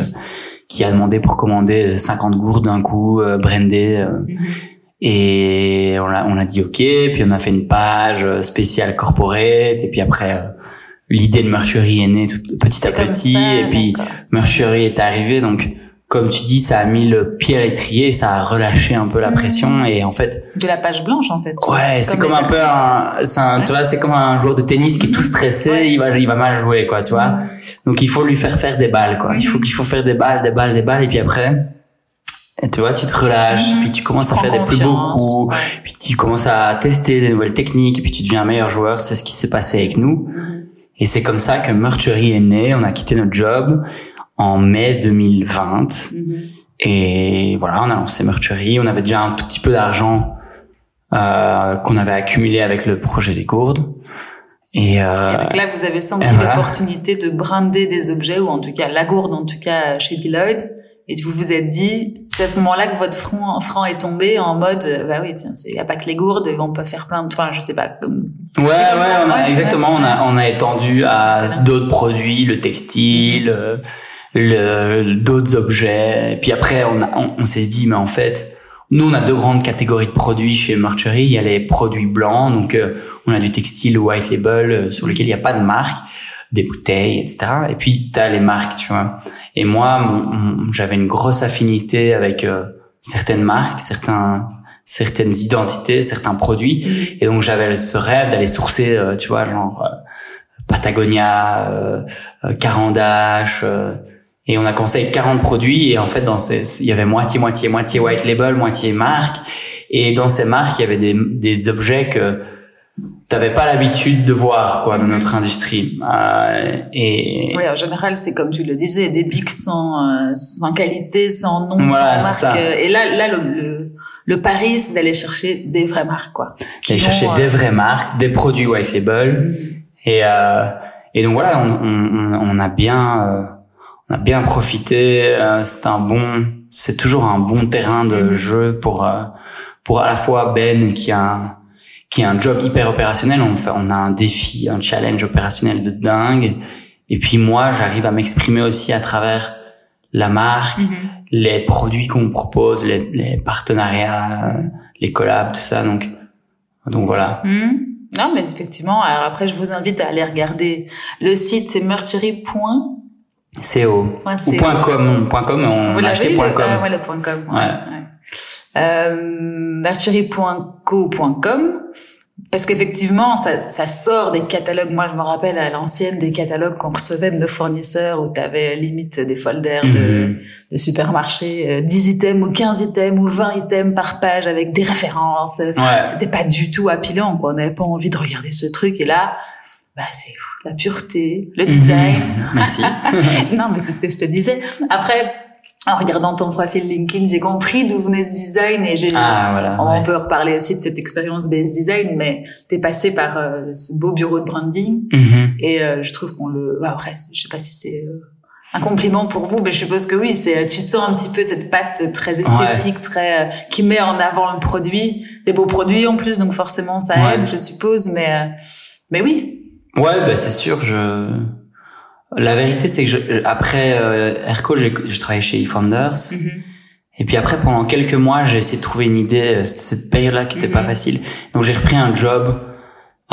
qui a demandé pour commander 50 gourdes d'un coup, euh, brandées. Euh, mhm. Et on a, on a dit OK, puis on a fait une page spéciale corporate, et puis après euh, l'idée de Mercury est née petit à petit, et puis Mercury est arrivé, donc comme tu dis, ça a mis le pied à l'étrier, ça a relâché un peu la mmh. pression et en fait. De la page blanche en fait. Ouais, c'est comme, un peu un, c'est un, tu vois, c'est comme un joueur de tennis qui est tout stressé, il va, il va mal jouer quoi, tu vois. Mmh. Donc il faut lui faire faire des balles quoi. Il faut qu'il faut faire des balles, des balles, des balles et puis après. Et tu vois, tu te relâches, mmh. puis tu commences à faire des plus beaux coups, puis tu commences à tester des nouvelles techniques, et puis tu deviens un meilleur joueur. C'est ce qui s'est passé avec nous. Et c'est comme ça que Mercury est né. On a quitté notre job en mai 2020. Mhm. Et voilà, on a lancé Mercury. On avait déjà un tout petit peu d'argent euh, qu'on avait accumulé avec le projet des gourdes. Et, euh, et donc là, vous avez senti l'opportunité de brander des objets, ou en tout cas la gourde, en tout cas chez Deloitte. Et vous vous êtes dit, c'est à ce moment-là que votre franc, franc est tombé en mode, euh, bah oui, tiens, il y a pas que les gourdes, on peut faire plein de, enfin, je sais pas. Comme, ouais, ouais, on a, exactement, on a, on a étendu à d'autres produits, le textile, euh, d'autres objets. Et puis après, on, on, on s'est dit, mais en fait, nous, on a deux grandes catégories de produits chez Mercury. Il y a les produits blancs, donc euh, on a du textile white label euh, sur lequel il n'y a pas de marque, des bouteilles, etc. Et puis, tu as les marques, tu vois. Et moi, j'avais une grosse affinité avec euh, certaines marques, certains certaines identités, certains produits. Mm-hmm. Et donc, j'avais ce rêve d'aller sourcer, tu vois, genre Patagonia, Carandache et on a conseillé 40 produits et en fait dans ces, il y avait moitié moitié moitié white label moitié marque. Et dans ces marques il y avait des, des objets que t'avais pas l'habitude de voir quoi dans notre industrie. Euh, et oui en général c'est comme tu le disais des bics sans euh, sans qualité sans nom sans marque. Et là là le, le, pari c'est d'aller chercher des vraies marques quoi. D'aller chercher des euh, vraies marques des produits white label. Et euh, et donc voilà on, on, on a bien euh, on a bien profité. Euh, c'est un bon, c'est toujours un bon terrain de jeu pour euh, pour à la fois Ben qui a un, qui a un job hyper opérationnel. On fait, on a un défi, un challenge opérationnel de dingue. Et puis moi, j'arrive à m'exprimer aussi à travers la marque, mhm. les produits qu'on propose, les, les, partenariats, les collabs, tout ça. Donc donc voilà. Mhm. Non, mais effectivement. Alors après, je vous invite à aller regarder le site, c'est merchery. CO. Ou point .com. Point .com, on Vous acheté point .com. Ah, ouais, le point .com. Ouais. ouais. Euh, Parce qu'effectivement, ça, ça sort des catalogues. Moi, je me rappelle à l'ancienne des catalogues qu'on recevait de nos fournisseurs où tu avais limite des folders de, mhm. de supermarchés, 10 euh, items ou 15 items ou 20 items par page avec des références. Ouais. C'était pas du tout appelant, quoi. On n'avait pas envie de regarder ce truc. Et là, bah, c'est la pureté, le design. Merci. non, mais c'est ce que je te disais. Après, en regardant ton profil LinkedIn, j'ai compris d'où venait ce design et j'ai. Ah, voilà, on peut reparler aussi de cette expérience base design, mais t'es passé par euh, ce beau bureau de branding mm-hmm. et euh, je trouve qu'on le. Bah, après, je sais pas si c'est euh, un compliment pour vous, mais je suppose que oui. C'est tu sens un petit peu cette patte très esthétique, très qui met en avant le produit, des beaux produits en plus, donc forcément ça aide, je suppose. Mais mais oui, Ouais, bah, c'est sûr. Je la vérité, c'est que je... après euh, Airco, j'ai travaillé chez eFounders. Mm Et puis après, pendant quelques mois, j'ai essayé de trouver une idée. Euh, cette période-là qui était pas mhm. facile. Donc j'ai repris un job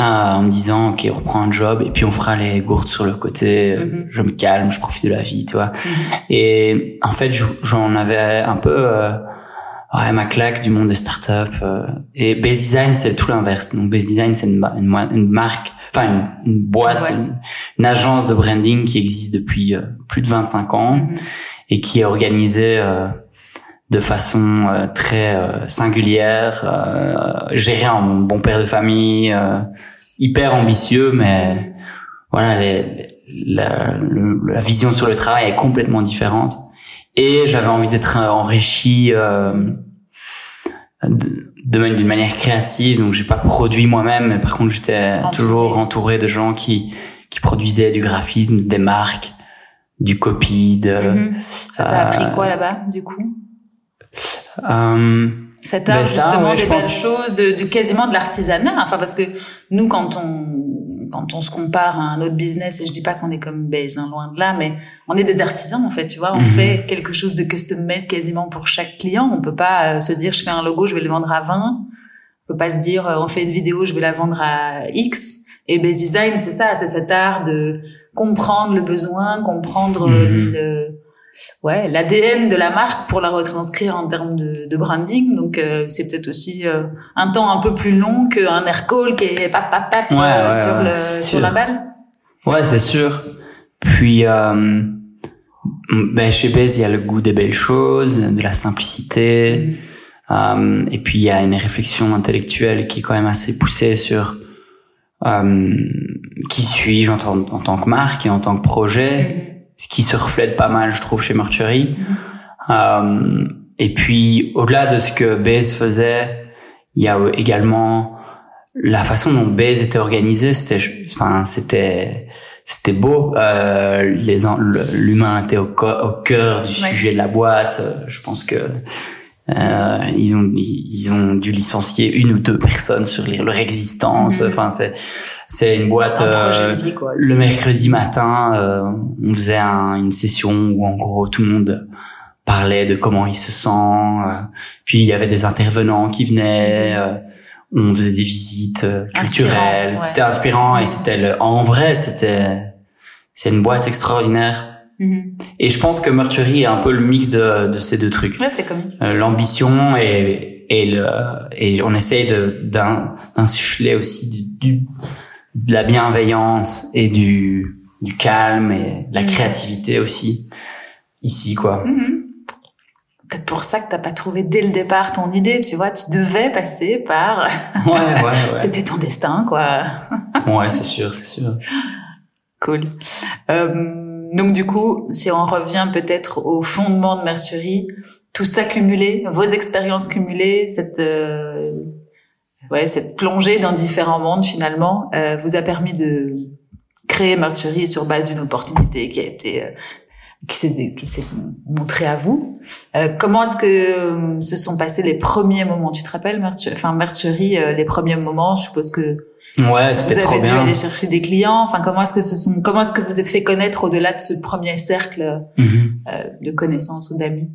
euh, en me disant, ok, on reprend un job et puis on fera les gourdes sur le côté. Euh, mhm. Je me calme, je profite de la vie, tu vois. Mhm. Et en fait, j'en avais un peu ouais, ma claque du monde des startups. Euh, et Base Design, c'est tout l'inverse. Donc Base Design, c'est une, une, une, marque, enfin une, boîte, une, agence de branding qui existe depuis euh, plus de 25 ans mm-hmm. et qui est organisée euh, de façon très singulière, gérée en bon père de famille, hyper ambitieux, mais voilà, les, la, la, vision sur le travail est complètement différente. Et j'avais envie d'être enrichi euh, de, même d'une manière créative. Donc j'ai pas produit moi-même, mais par contre j'étais toujours entouré de gens qui qui produisaient du graphisme, des marques, du copy. De, mm-hmm. Ça t'a appris quoi là-bas, du coup? Euh, Ça t'a ben justement des belles choses, de, de quasiment de l'artisanat. Enfin parce que nous, quand on quand on se compare à un autre business, et je dis pas qu'on est comme Base, hein, loin de là, mais on est des artisans en fait, tu vois. On mhm. fait quelque chose de custom made quasiment pour chaque client. On peut pas euh, se dire je fais un logo, je vais le vendre à 20. On peut pas se dire euh, on fait une vidéo, je vais la vendre à X. Et Base Design, c'est ça, c'est cet art de comprendre le besoin, comprendre mhm. le ouais l'ADN de la marque pour la retranscrire en termes de, de branding. Donc euh, c'est peut-être aussi euh, un temps un peu plus long qu'un air call qui est pap pap pap euh, sur le sur la balle. Ouais c'est sûr. Puis ben chez Bez il y a le goût des belles choses de la simplicité. Mm. et puis il y a une réflexion intellectuelle qui est quand même assez poussée sur qui suis-je en, en, tant que marque et en tant que projet. Mm ce qui se reflète pas mal, je trouve, chez Mercury. Euh, et puis, au-delà de ce que Baze faisait, il y a également la façon dont Baze était organisé. C'était, enfin, c'était, c'était beau. Euh, les, l'humain était au, au cœur du sujet de la boîte. Je pense que euh, ils ont ils ont dû licencier une ou deux personnes sur leur existence. Mhm. Enfin c'est c'est une boîte. Euh, le mercredi matin, euh, on faisait une session où en gros tout le monde parlait de comment il se sent. Euh, puis il y avait des intervenants qui venaient. Euh, on faisait des visites culturelles. C'était inspirant et c'était en vrai c'était c'est une boîte extraordinaire Mhm. Et je pense que Mercury est un peu le mix de, de ces deux trucs. Ouais, c'est comique. Euh, L'ambition et, et, le, et on essaye d'insuffler aussi du, de la bienveillance et du, du calme et la mhm. créativité aussi ici, quoi. Mhm. Peut-être pour ça que t'as pas trouvé dès le départ ton idée, tu vois, tu devais passer par. Ouais, ouais, ouais. C'était ton destin, quoi. ouais, c'est sûr, c'est sûr. Cool. Euh, donc du coup, si on revient peut-être au fondement de Mercury, tout ça cumulé, vos expériences cumulées, cette euh, ouais, cette plongée dans différents mondes finalement, euh, vous a permis de créer Mercury sur base d'une opportunité qui a été euh, qui s'est montrée à vous. Euh, comment est-ce que se sont passés les premiers moments? Tu te rappelles, Mercury, enfin Mercury, les premiers moments, je suppose que Ouais, c'était trop bien. Vous avez dû aller chercher des clients. Enfin, comment est-ce que ce sont, comment est-ce que vous êtes fait connaître au-delà de ce premier cercle mhm. euh, de connaissances ou d'amis?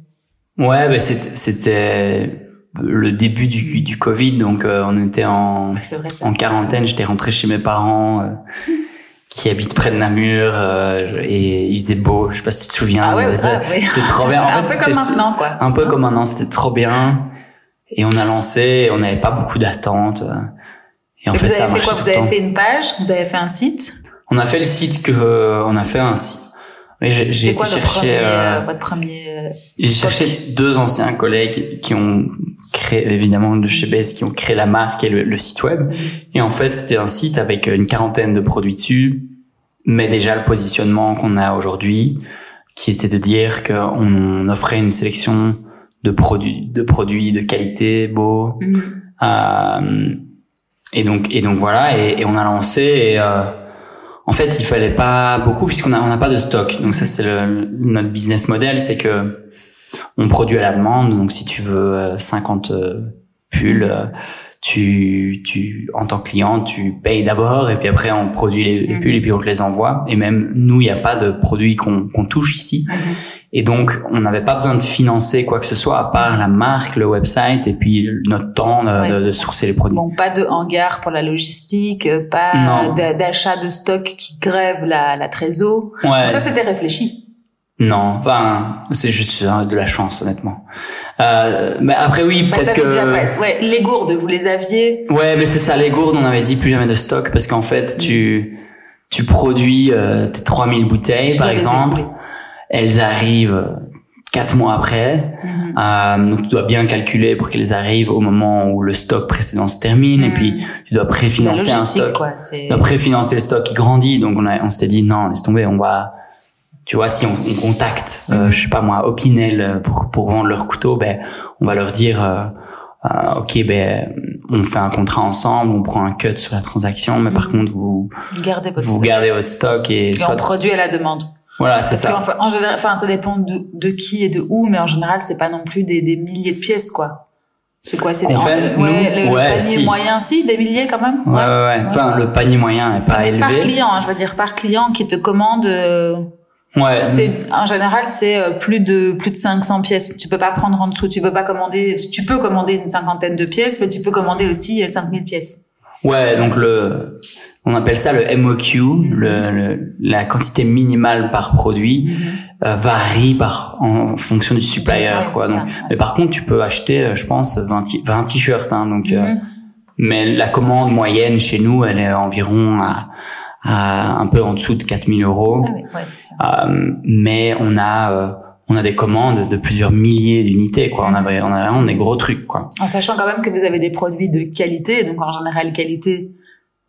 Ouais, ben c'était le début du, du Covid, donc euh, on était en en quarantaine. J'étais rentré chez mes parents. Euh, qui habitent près de Namur et il faisait beau, je sais pas si tu te souviens. Ah ouais, C'était trop bien. En fait, un peu comme maintenant, quoi. Un peu comme maintenant, c'était trop bien. Et on a lancé, on n'avait pas beaucoup d'attentes. Et en fait, vous avez fait quoi? Vous avez fait une page? Vous avez fait un site? On a fait le site que euh, on a fait un site. J'ai été chercher. Euh, euh, votre premier. j'ai cherché deux anciens collègues qui ont créé évidemment de chez Base qui ont créé la marque et le, site web. Et en fait, c'était un site avec une quarantaine de produits dessus, mais déjà le positionnement qu'on a aujourd'hui, qui était de dire qu'on offrait une sélection de produits, de produits de qualité, beaux. Mm. Euh, et donc et donc voilà et, et on a lancé et euh, en fait il fallait pas beaucoup puisqu'on a on n'a pas de stock donc ça c'est notre business model c'est que on produit à la demande donc si tu veux 50 euh, pulls euh, tu, tu, en tant que client, tu payes d'abord et puis après on produit les, les, pulls et puis on te les envoie. Et même nous, il n'y a pas de produits qu'on qu'on touche ici. Et donc, on n'avait pas besoin de financer quoi que ce soit à part la marque, le website et puis notre temps de, de, sourcer les produits. Bon, pas de hangar pour la logistique, pas d'achat de stock qui grève la, la trésor. Ouais. ça, c'était réfléchi. Non, enfin, c'est juste hein, de la chance, honnêtement. Euh, mais après, oui, peut-être que. déjà Ouais, les gourdes, vous les aviez. Ouais, mais c'est ça, les gourdes, on avait dit plus jamais de stock parce qu'en fait, tu tu produis euh, tes 3000 bouteilles, Tu par exemple. Elles arrivent quatre mois après. Mhm. Euh, donc tu dois bien calculer pour qu'elles arrivent au moment où le stock précédent se termine. Et Mhm. puis tu dois préfinancer un stock. quoi. Tu dois préfinancer le stock qui grandit. Donc on, a, on s'était dit non, laisse tomber, on va... Tu vois, si on, on contacte, euh, Mhm. je sais pas moi, Opinel euh, pour, pour vendre leur couteau, ben, on va leur dire, euh, euh, ok, ben, on fait un contrat ensemble, on prend un cut sur la transaction, mais par contre, vous, Gardez votre vous stock. gardez votre stock et Et soit, on produit à la demande. Voilà, c'est ça. en général, enfin, ça dépend de, de qui et de où, mais en général, c'est pas non plus des, des milliers de pièces, quoi. C'est quoi, c'est des, fait, en- ouais, nous le, panier si. moyen, si, des milliers quand même? Ouais, ouais, ouais. Enfin, le panier moyen est pas Par élevé. client, hein, je veux dire, par client qui te commande, euh, Ouais. c'est, en général, c'est euh, plus de, plus de 500 pièces. Tu peux pas prendre en dessous, tu peux pas commander, tu peux commander une cinquantaine de pièces, mais tu peux commander aussi euh, 5000 pièces. Ouais, donc le, on appelle ça le MOQ, le, le- la quantité minimale par produit euh, varie par en fonction du supplier, Ouais, quoi. Donc, ça, ouais. mais par contre, tu peux acheter, euh, je pense, 20, ti- 20 t-shirts, hein, donc. euh, Mhm. mais la commande moyenne chez nous, elle est environ à, à un peu en dessous de 4000 euros. Ah oui, ouais, c'est ça. Euh, mais on a, euh, on a des commandes de plusieurs milliers d'unités, quoi. On a, on a vraiment des gros trucs, quoi. En sachant quand même que vous avez des produits de qualité, donc en général qualité,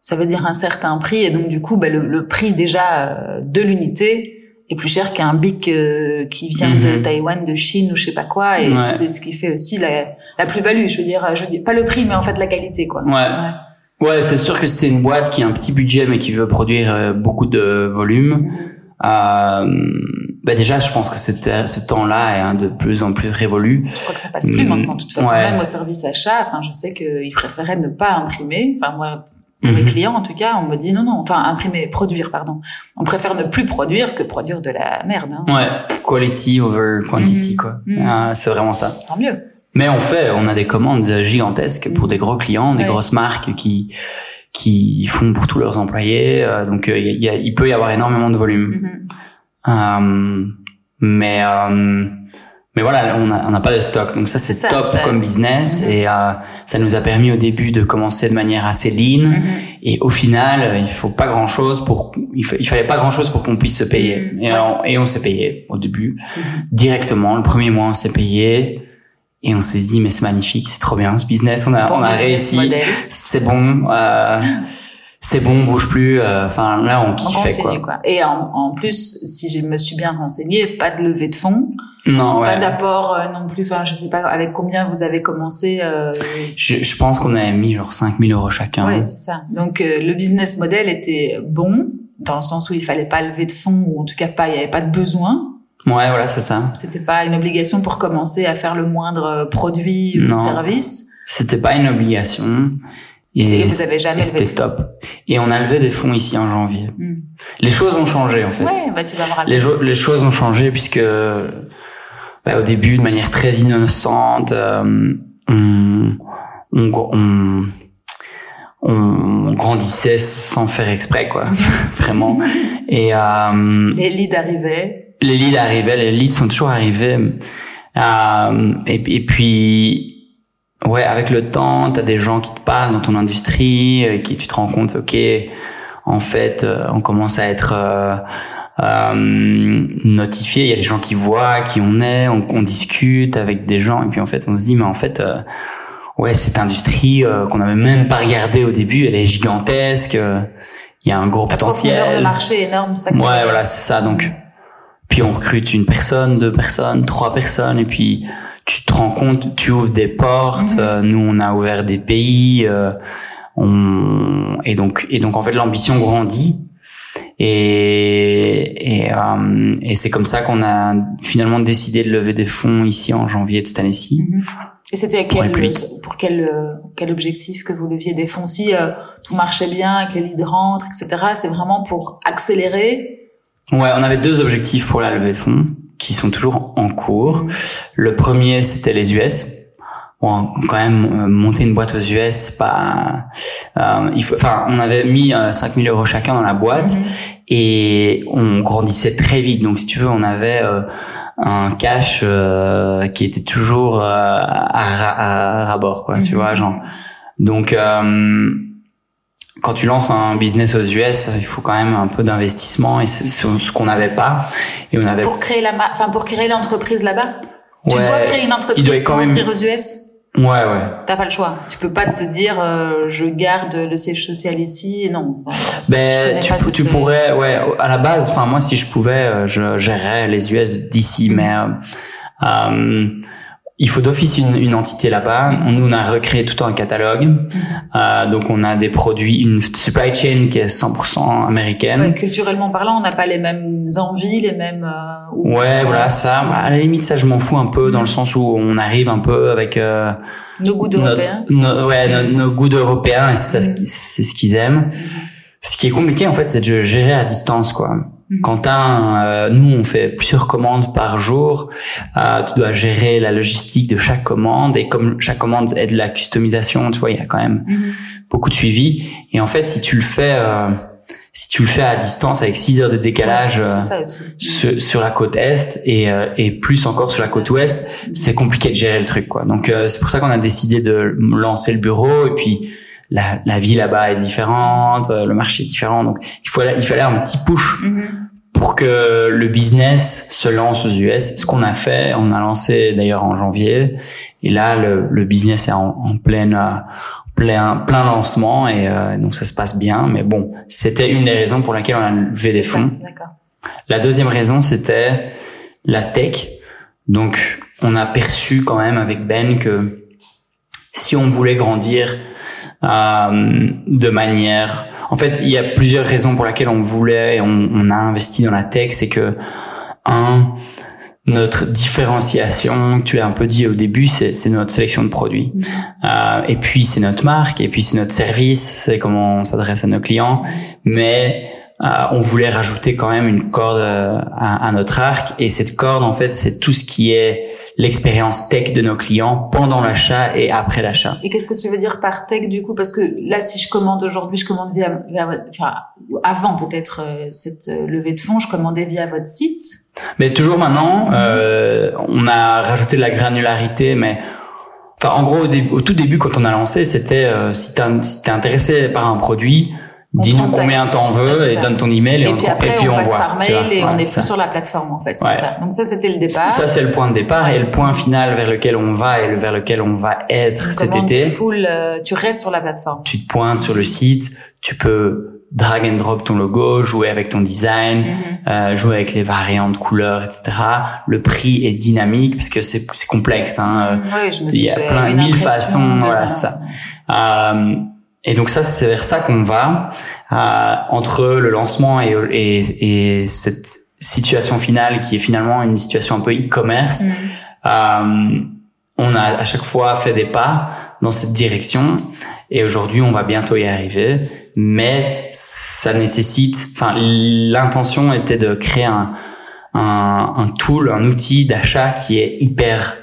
ça veut dire un certain prix, et donc du coup, ben, le, le prix déjà euh, de l'unité est plus cher qu'un bic euh, qui vient de Mhm. Taïwan, de Chine ou je sais pas quoi, et Ouais. c'est ce qui fait aussi la, la plus-value. Je veux dire, je veux dire pas le prix, mais en fait la qualité, quoi. Ouais. Ouais, c'est sûr que c'est une boîte qui a un petit budget mais qui veut produire euh, beaucoup de volume. Euh, bah déjà, je pense que ce temps-là est un de plus en plus révolu. Je crois que ça passe plus Mm, maintenant. De toute façon, ouais. même au service achat, enfin, je sais qu'ils préféraient ne pas imprimer. Enfin, moi, mes Mhm. clients, en tout cas, on me dit non, non, enfin, imprimer, produire, pardon. On préfère ne plus produire que produire de la merde. Hein. Ouais, quality over quantity, Mhm. quoi. Mhm. Ah, c'est vraiment ça. Tant mieux. Mais on fait, on a des commandes gigantesques pour des gros clients, des grosses marques qui qui font pour tous leurs employés. euh, donc, euh, il y a- il peut y avoir énormément de volume. Euh, mais euh, mais voilà, on n'a on n'a pas de stock, donc ça c'est top ça- comme business. Mhm. et euh, ça nous a permis au début de commencer de manière assez lean. Mhm. et au final euh, il faut pas grand chose pour il, fa- il fallait pas grand chose pour qu'on puisse se payer. Mhm. et, Ouais. on, et on s'est payé au début. Directement le premier mois on s'est payé. Et on s'est dit mais c'est magnifique c'est trop bien ce business. On a Bon on a réussi. c'est bon. Euh, c'est bon on bouge plus euh, enfin là on On kiffait quoi. Et en, en plus, si je me suis bien renseignée, pas de levée de fonds, non ouais pas d'apport euh, non plus. Enfin, je sais pas avec combien vous avez commencé. Euh, Je, je pense qu'on avait mis genre 5000 euros chacun. Ouais, c'est ça. Donc euh, le business model était bon dans le sens où il fallait pas lever de fonds ou en tout cas pas, il y avait pas de besoin. Ouais, voilà, c'est ça. C'était pas une obligation pour commencer à faire le moindre euh, produit ou Non. service. C'était pas une obligation. Et Et, vous avez jamais c'était top. Et on a levé des fonds ici en janvier. Hmm. Les choses ont changé en fait. Ouais, bah tu vas me. Les, les choses ont changé puisque bah, au début, de manière très innocente, euh, on, on, on, on grandissait sans faire exprès, quoi. Vraiment. Et euh, Les leads arrivaient. les leads arrivaient, les leads sont toujours arrivés. Euh, et, et puis, ouais, avec le temps, t'as des gens qui te parlent dans ton industrie, et qui tu te rends compte, ok, en fait, euh, on commence à être euh, euh, notifié. Il y a des gens qui voient qui on est, on, on discute avec des gens, et puis en fait, on se dit, mais en fait, euh, ouais, cette industrie euh, qu'on n'avait même pas regardée au début, elle est gigantesque. euh, Il y a un gros La profondeur de potentiel. marché énorme, ça Ouais, voilà, c'est ça. Donc, puis on recrute une personne, deux personnes, trois personnes, et puis tu te rends compte, tu ouvres des portes. Euh, nous, on a ouvert des pays. euh, on... et donc, et donc en fait, l'ambition grandit. Et et, euh, et c'est comme ça qu'on a finalement décidé de lever des fonds ici en janvier de cette année-ci. Mhm. Et c'était Pour quel, pour quel, euh, quel objectif que vous leviez des fonds Si euh, tout marchait bien, que les leads rentrent, etc., c'est vraiment pour accélérer? Ouais, on avait deux objectifs pour la levée de fonds qui sont toujours en cours. Le premier, c'était les US. bon, quand même euh, monter une boîte aux US, pas euh, il faut enfin on avait mis euh, 5000 euros chacun dans la boîte Mhm. et on grandissait très vite. Donc si tu veux, on avait euh, un cash euh, qui était toujours euh, à, ra- à rabord quoi, tu Mhm. vois, genre. Donc euh, quand tu lances un business aux US, il faut quand même un peu d'investissement et c'est ce qu'on n'avait pas et on avait Pour créer la, enfin pour créer l'entreprise là-bas? Tu Ouais, dois créer une il entreprise doit pour quand même- ouvrir aux US. ouais ouais. T'as pas le choix. Tu peux pas te dire euh, je garde le siège social ici. Non. Enfin, Ben, tu, cette- tu pourrais, ouais, à la base, enfin moi si je pouvais, euh, je gérerais les US d'ici, mais euh, euh, il faut d'office une, une entité là-bas. Nous on a recréé tout un catalogue, Euh, donc on a des produits, une supply chain qui est 100% américaine. Ouais, culturellement parlant, on n'a pas les mêmes envies, les mêmes. euh, ou- Ouais, voilà ça. Bah, à la limite ça je m'en fous un peu dans le sens où on arrive un peu avec euh, Nos goûts notre, d'Européens. no- ouais, no- nos goûts ce qui- c'est ce qu'ils aiment. Ce qui est compliqué en fait, c'est de gérer à distance quoi. Mhm. Un, euh, nous on fait plusieurs commandes par jour, euh, tu dois gérer la logistique de chaque commande et comme chaque commande est de la customisation, tu vois, il y a quand même Mhm. beaucoup de suivi. Et en fait, si tu le fais, euh, si tu le fais à distance avec 6 heures de décalage. euh, sur, sur la côte est et, euh, et plus encore sur la côte ouest, c'est compliqué de gérer le truc quoi. Donc euh, c'est pour ça qu'on a décidé de lancer le bureau et puis la, la vie là-bas est différente, euh, le marché est différent, donc il fallait il fallait un petit push Mhm. pour que le business se lance aux US. Ce qu'on a fait, on a lancé d'ailleurs en janvier et là le, le business est en, en pleine euh, plein plein lancement et euh, donc ça se passe bien. Mais bon, c'était une des raisons pour laquelle on a levé des fonds. La deuxième raison, c'était la tech. Donc, on a perçu quand même avec Ben que si on voulait grandir de manière... En fait, il y a plusieurs raisons pour lesquelles on voulait et on, on a investi dans la tech. C'est que, un, notre différenciation, tu l'as un peu dit au début, c'est notre sélection de produits. Mhm. Euh, et puis, c'est notre marque, et puis c'est notre service, c'est comment on s'adresse à nos clients. Mais euh, on voulait rajouter quand même une corde euh, à, à notre arc et cette corde en fait c'est tout ce qui est l'expérience tech de nos clients pendant l'achat et après l'achat. Et qu'est-ce que tu veux dire par tech du coup? Parce que là, si je commande aujourd'hui, je commande via, via votre- enfin, avant peut-être euh, cette levée de fonds, je commandais via votre site? Mais toujours maintenant, euh, on a rajouté de la granularité, mais enfin en gros au, dé- au tout début quand on a lancé c'était euh, si t'es si intéressé par un produit, dis-nous combien t'en veux et ça. donne ton email et, Et, on, puis te- après, et puis on, on, passe voit. par mail vois. et on est ça. plus sur la plateforme en fait. Ouais. ça. Donc ça, c'était le départ. Ça c'est le point de départ et le point final vers lequel on va et vers lequel on va être cet été. Full, euh, tu restes sur la plateforme. tu te pointes sur le site, tu peux drag and drop ton logo, jouer avec ton design, Mhm. euh, jouer avec les variantes couleurs, etc. Le prix est dynamique parce que c'est complexe. Hein. Oui, je me Il y a plein- mille façons, de voilà, ça. Euh, et donc ça, c'est vers ça qu'on va. Euh, entre le lancement et, et, et cette situation finale qui est finalement une situation un peu e-commerce, Mhm. euh, on a à chaque fois fait des pas dans cette direction et aujourd'hui on va bientôt y arriver. Mais ça nécessite, enfin l'intention était de créer un, un, un tool, un outil d'achat qui est hyper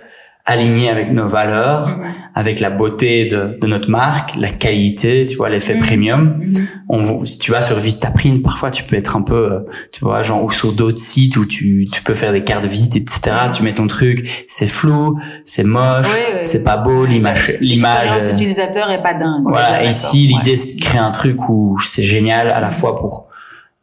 aligné avec nos valeurs, avec la beauté de, de notre marque, la qualité, tu vois, l'effet Mhm. premium. Mhm. On, si tu vas sur Vistaprint, parfois tu peux être un peu, euh, tu vois, genre ou sur d'autres sites où tu, tu peux faire des cartes de visite, etc. Tu mets ton truc, c'est flou, c'est moche, c'est pas beau, l'image, l'image. L'expérience euh, utilisateur est pas dingue. voilà. Et ici, Ouais. l'idée c'est de créer un truc où c'est génial à la fois pour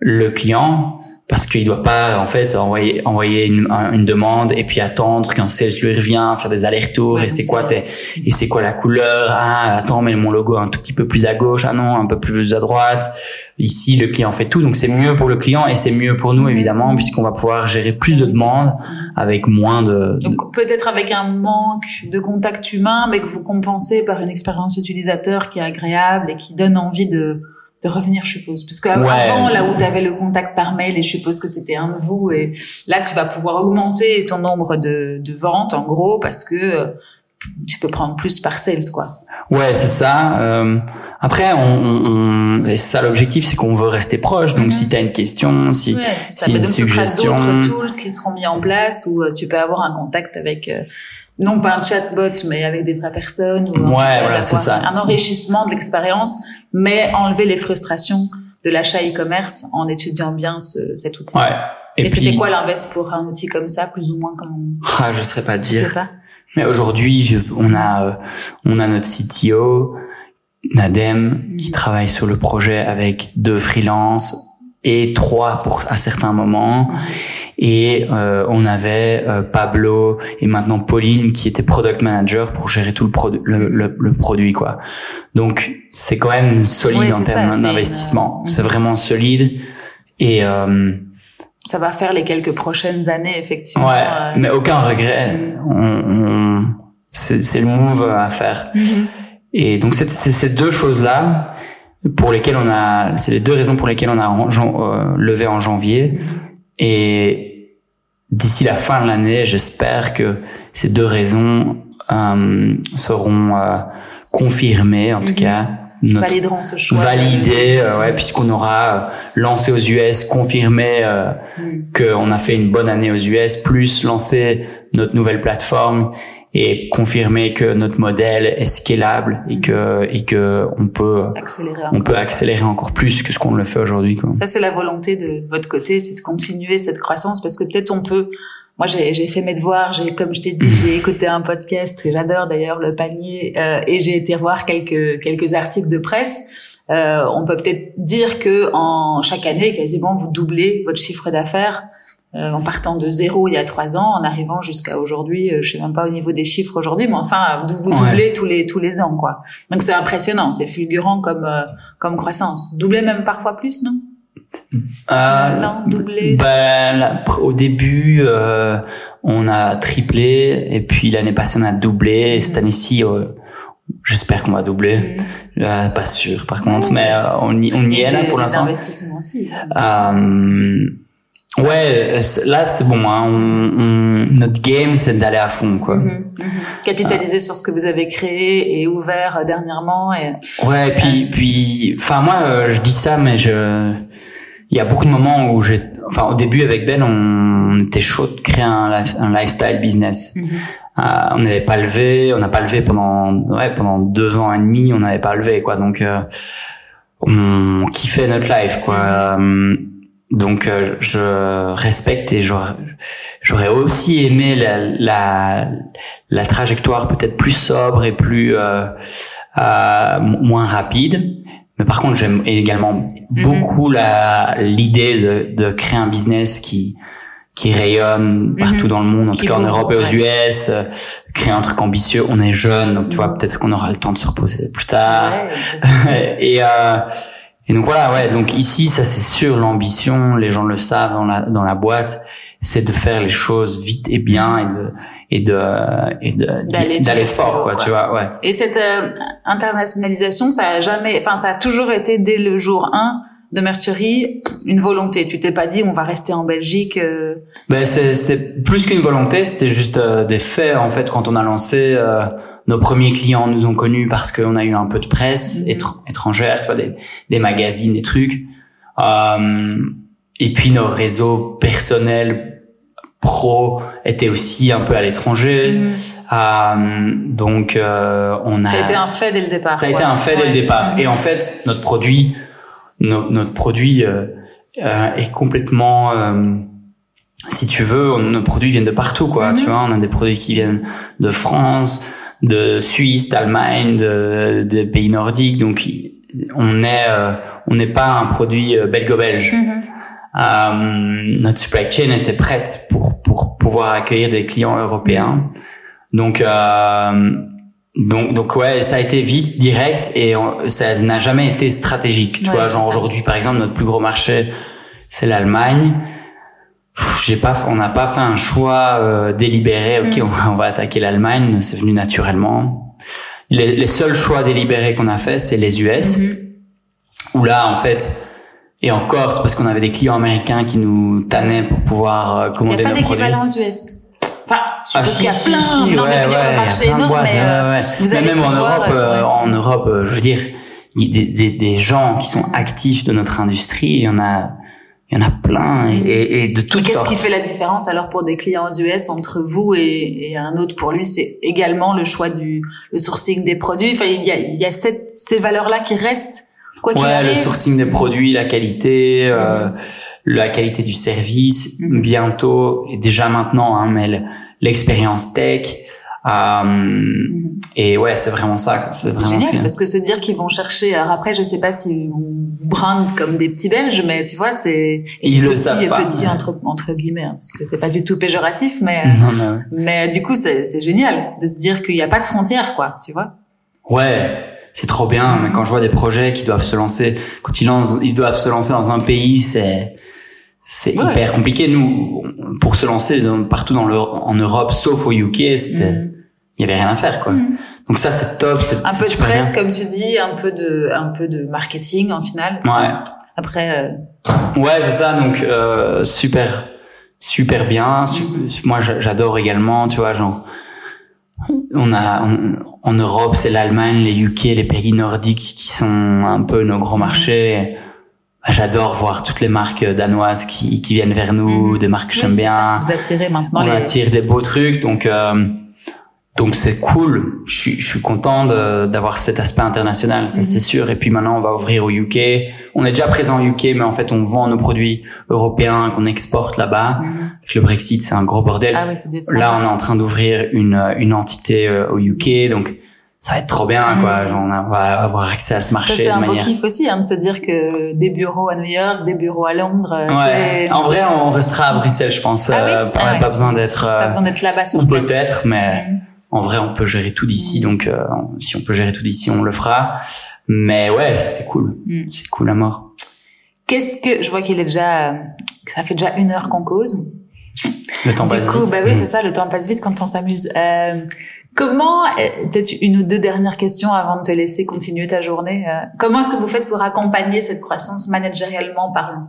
le client parce qu'il doit pas en fait envoyer envoyer une, un- une demande et puis attendre qu'un sales lui revient faire des allers-retours. Ouais, et c'est quoi tes et c'est quoi la couleur? Ah attends mais mon logo un tout petit peu plus à gauche. Ah non un peu plus à droite. Ici le client fait tout. Donc c'est mieux pour le client et c'est mieux pour nous évidemment puisqu'on va pouvoir gérer plus de demandes avec moins de, de- Donc peut-être avec un manque de contact humain, mais que vous compensez par une expérience utilisateur qui est agréable et qui donne envie de, de revenir, je suppose. Parce qu'avant, Ouais. là où tu avais le contact par mail, et je suppose que c'était un de vous, et là tu vas pouvoir augmenter ton nombre de, de ventes, en gros, parce que euh, tu peux prendre plus par sales, quoi. Ouais, c'est ça. Euh, après, on, on, on- ça l'objectif, c'est qu'on veut rester proche. Donc, Mhm. si tu as une question, si Ouais, c'est ça. si Mais une donc suggestion- d'autres tools qui seront mis en place où euh, tu peux avoir un contact avec euh, non pas un chatbot, mais avec des vraies personnes. Ou ouais, voilà, c'est ça. Un enrichissement de l'expérience, mais enlever les frustrations de l'achat e-commerce en étudiant bien ce, cet outil. Ouais. Et, c'était quoi l'invest pour un outil comme ça, plus ou moins comme Ah, je saurais pas dire. Je sais pas. Mais aujourd'hui, on a euh, on a notre CTO Nadem qui travaille sur le projet avec deux freelances et trois pour à certains moments. Et euh, on avait euh, Pablo et maintenant Pauline qui était product manager pour gérer tout le, produit le, le, produit quoi. Donc c'est quand même solide en termes d'investissement. c'est vraiment solide. Et euh, ça va faire les quelques prochaines années effectivement ouais mais aucun regret. mm. on, on c'est le move à faire. Mm-hmm. et donc c'est ces deux choses là pour lesquelles on a, c'est les deux raisons pour lesquelles on a euh, levé en janvier. Et d'ici la fin de l'année, j'espère que ces deux raisons euh, seront euh, confirmées, en tout mhm. cas. Notre, Valideront ce choix. Validé, euh, ouais, puisqu'on aura lancé aux US, confirmé euh, mhm. qu'on a fait une bonne année aux US, plus lancé notre nouvelle plateforme et confirmer que notre modèle est scalable et que et que on peut accélérer on peut accélérer encore plus que ce qu'on le fait aujourd'hui Ça c'est la volonté de votre côté, c'est de continuer cette croissance parce que peut-être on peut moi, j'ai fait mes devoirs. J'ai, comme je t'ai dit, j'ai écouté un podcast que j'adore d'ailleurs, le panier, euh, et j'ai été voir quelques quelques articles de presse. Euh, on peut peut-être dire que en chaque année, quasiment, vous doublez votre chiffre d'affaires euh, en partant de zéro il y a trois ans, en arrivant jusqu'à aujourd'hui, euh, je sais même pas au niveau des chiffres aujourd'hui, mais enfin vous doublez tous les tous les ans quoi. Donc c'est impressionnant, c'est fulgurant comme euh, comme croissance. Doubler même parfois plus, non? Euh, non, doubler. Ben, au début, on a triplé, et puis l'année passée, on a doublé. Et cette mm. année-ci, j'espère qu'on va doubler. Mm. pas sûr, par contre, mais on y, on y est là pour l'instant. Investissements aussi. Ouais, euh, là c'est bon. Hein, on, notre game c'est d'aller à fond, quoi. Mhm, mhm. Capitaliser sur ce que vous avez créé et ouvert euh, dernièrement. Et... Ouais, puis puis, enfin moi euh, je dis ça, mais je, il y a beaucoup de moments où j'ai, enfin au début avec Ben, on, était chaud de créer un, un lifestyle business. Mhm. on n'avait pas levé, on n'a pas levé pendant ouais pendant deux ans et demi, on n'avait pas levé quoi. Donc on kiffait notre life quoi. Donc euh, je respecte et j'aurais aussi aimé la, la, la trajectoire peut-être plus sobre et plus euh, euh, moins rapide. Mais par contre, j'aime également mhm. beaucoup la l'idée de, de créer un business qui qui rayonne mhm. partout dans le monde, en tout cas en Europe et aux US, euh, créer un truc ambitieux. On est jeune, donc tu vois, peut-être qu'on aura le temps de se reposer plus tard. et euh, et donc voilà, ouais. Donc ici, ça c'est sûr, l'ambition, les gens le savent dans la dans la boîte, c'est de faire les choses vite et bien et de et de et de d'aller fort, quoi, tu vois, ouais. Et cette euh, internationalisation, ça a jamais, enfin, ça a toujours été dès le jour 1 de Mercury une volonté. Tu t'es pas dit on va rester en Belgique. Euh... Ben c'était plus qu'une volonté, c'était juste euh, des faits en fait. Quand on a lancé, euh, nos premiers clients nous ont connus parce qu'on a eu un peu de presse mhm. étrangère, tu vois, des, des magazines, des trucs. Euh, et puis nos réseaux personnels pro étaient aussi un peu à l'étranger. Mhm. donc on a. Ça a été un fait dès le départ. Ça a été un fait dès le départ. Et en fait, notre produit notre produit euh, euh, est complètement euh, si tu veux, nos produits viennent de partout, quoi. Tu mhm. vois, on a des produits qui viennent de France, de Suisse, d'Allemagne, de, des pays nordiques. Donc, on est, on n'est pas un produit belgo-belge. Mhm. notre supply chain était prête pour pour pouvoir accueillir des clients européens. Donc, donc, donc ouais, ça a été vite, direct, et ça n'a jamais été stratégique. Tu vois, genre aujourd'hui, par exemple, notre plus gros marché, c'est l'Allemagne. J'ai pas, on n'a pas fait un choix euh, délibéré. Ok, mm. on, va attaquer l'Allemagne. C'est venu naturellement. Les, les, seuls choix délibérés qu'on a fait, c'est les US. Mm-hmm. Où là, en fait, et encore, c'est parce qu'on avait des clients américains qui nous tannaient pour pouvoir euh, commander nos produits. Il n'y a pas d'équivalent US. Enfin, je ah, qu'il y a plein, si, non, ouais, mais ouais, marché énorme, mais, euh, mais même en Europe, euh, en Europe, euh, je veux dire, il y a des, des, des gens qui sont actifs de notre industrie, il y en a, il y en a plein et, et de toutes Qu'est-ce qui fait la différence alors pour des clients aux US entre vous et, et un autre pour lui C'est également le choix du le sourcing des produits? Enfin, il y a, il y a cette, ces valeurs-là qui restent. Quoi ouais, le sourcing des produits, la qualité, euh, la qualité du service, bientôt et déjà maintenant, hein, mais le- l'expérience tech. Euh, Mhm. et ouais, c'est vraiment ça. C'est génial ce- parce que se dire qu'ils vont chercher. Alors après, je sais pas si on vous brinde comme des petits Belges, mais tu vois, c'est Ils le savent pas, petit entre entre guillemets, hein, parce que c'est pas du tout péjoratif, mais Non, non. mais du coup, c'est c'est génial de se dire qu'il n'y a pas de frontières, quoi. Tu vois. Ouais, c'est trop bien. Mais quand je vois des projets qui doivent se lancer, quand ils lancent, ils doivent se lancer dans un pays, c'est c'est Ouais. hyper compliqué. Nous, pour se lancer dans- partout dans le, en Europe, sauf au UK, c'était, Mhm. il y avait rien à faire, quoi. Mhm. Donc ça, c'est top. C'est Un peu de presse, bien. comme tu dis, un peu de un peu de marketing en final. Ouais. Après, euh, Ouais, c'est ça. Donc euh, super, super bien. Su- Moi, j'a- j'adore également. Tu vois, genre, on a on- en Europe, c'est l'Allemagne, les UK, les pays nordiques qui sont un peu nos gros marchés. Bah, J'adore voir toutes les marques danoises qui, qui viennent vers nous, Mhm. des marques que oui, j'aime bien. Vous attirez maintenant On les. attire des beaux trucs, donc euh, donc c'est cool. Je suis je suis content de- d'avoir cet aspect international, ça Mhm. c'est sûr. Et puis maintenant on va ouvrir au UK. On est déjà présent au UK, mais en fait on vend nos produits européens qu'on exporte là-bas. Mhm. Avec le Brexit, c'est un gros bordel. Ah oui. Là, on est en train d'ouvrir une une entité euh, au UK, donc ça va être trop bien, quoi. Mhm. Genre, on a- on va avoir accès à ce marché c'est un beau manière. kiff aussi, hein, de se dire que des bureaux à New York, des bureaux à Londres, Ouais. En vrai, on restera à Bruxelles, je pense. Ah oui Euh, Ah ouais. Pas besoin d'être. pas euh, besoin d'être là-bas sur ou peut-être, mais Mhm. en vrai, on peut gérer tout d'ici, Mm. donc euh, si on peut gérer tout d'ici, on le fera. Mais ouais, c'est cool, Mm. c'est cool à mort. Qu'est-ce que je vois qu'il est déjà, ça fait déjà une heure qu'on cause. Le temps Du passe coup, vite. bah oui, Mm. c'est ça, le temps passe vite quand on s'amuse. Euh, comment, euh, peut-être une ou deux dernières questions avant de te laisser continuer ta journée. euh, comment est-ce que vous faites pour accompagner cette croissance managérialement parlant?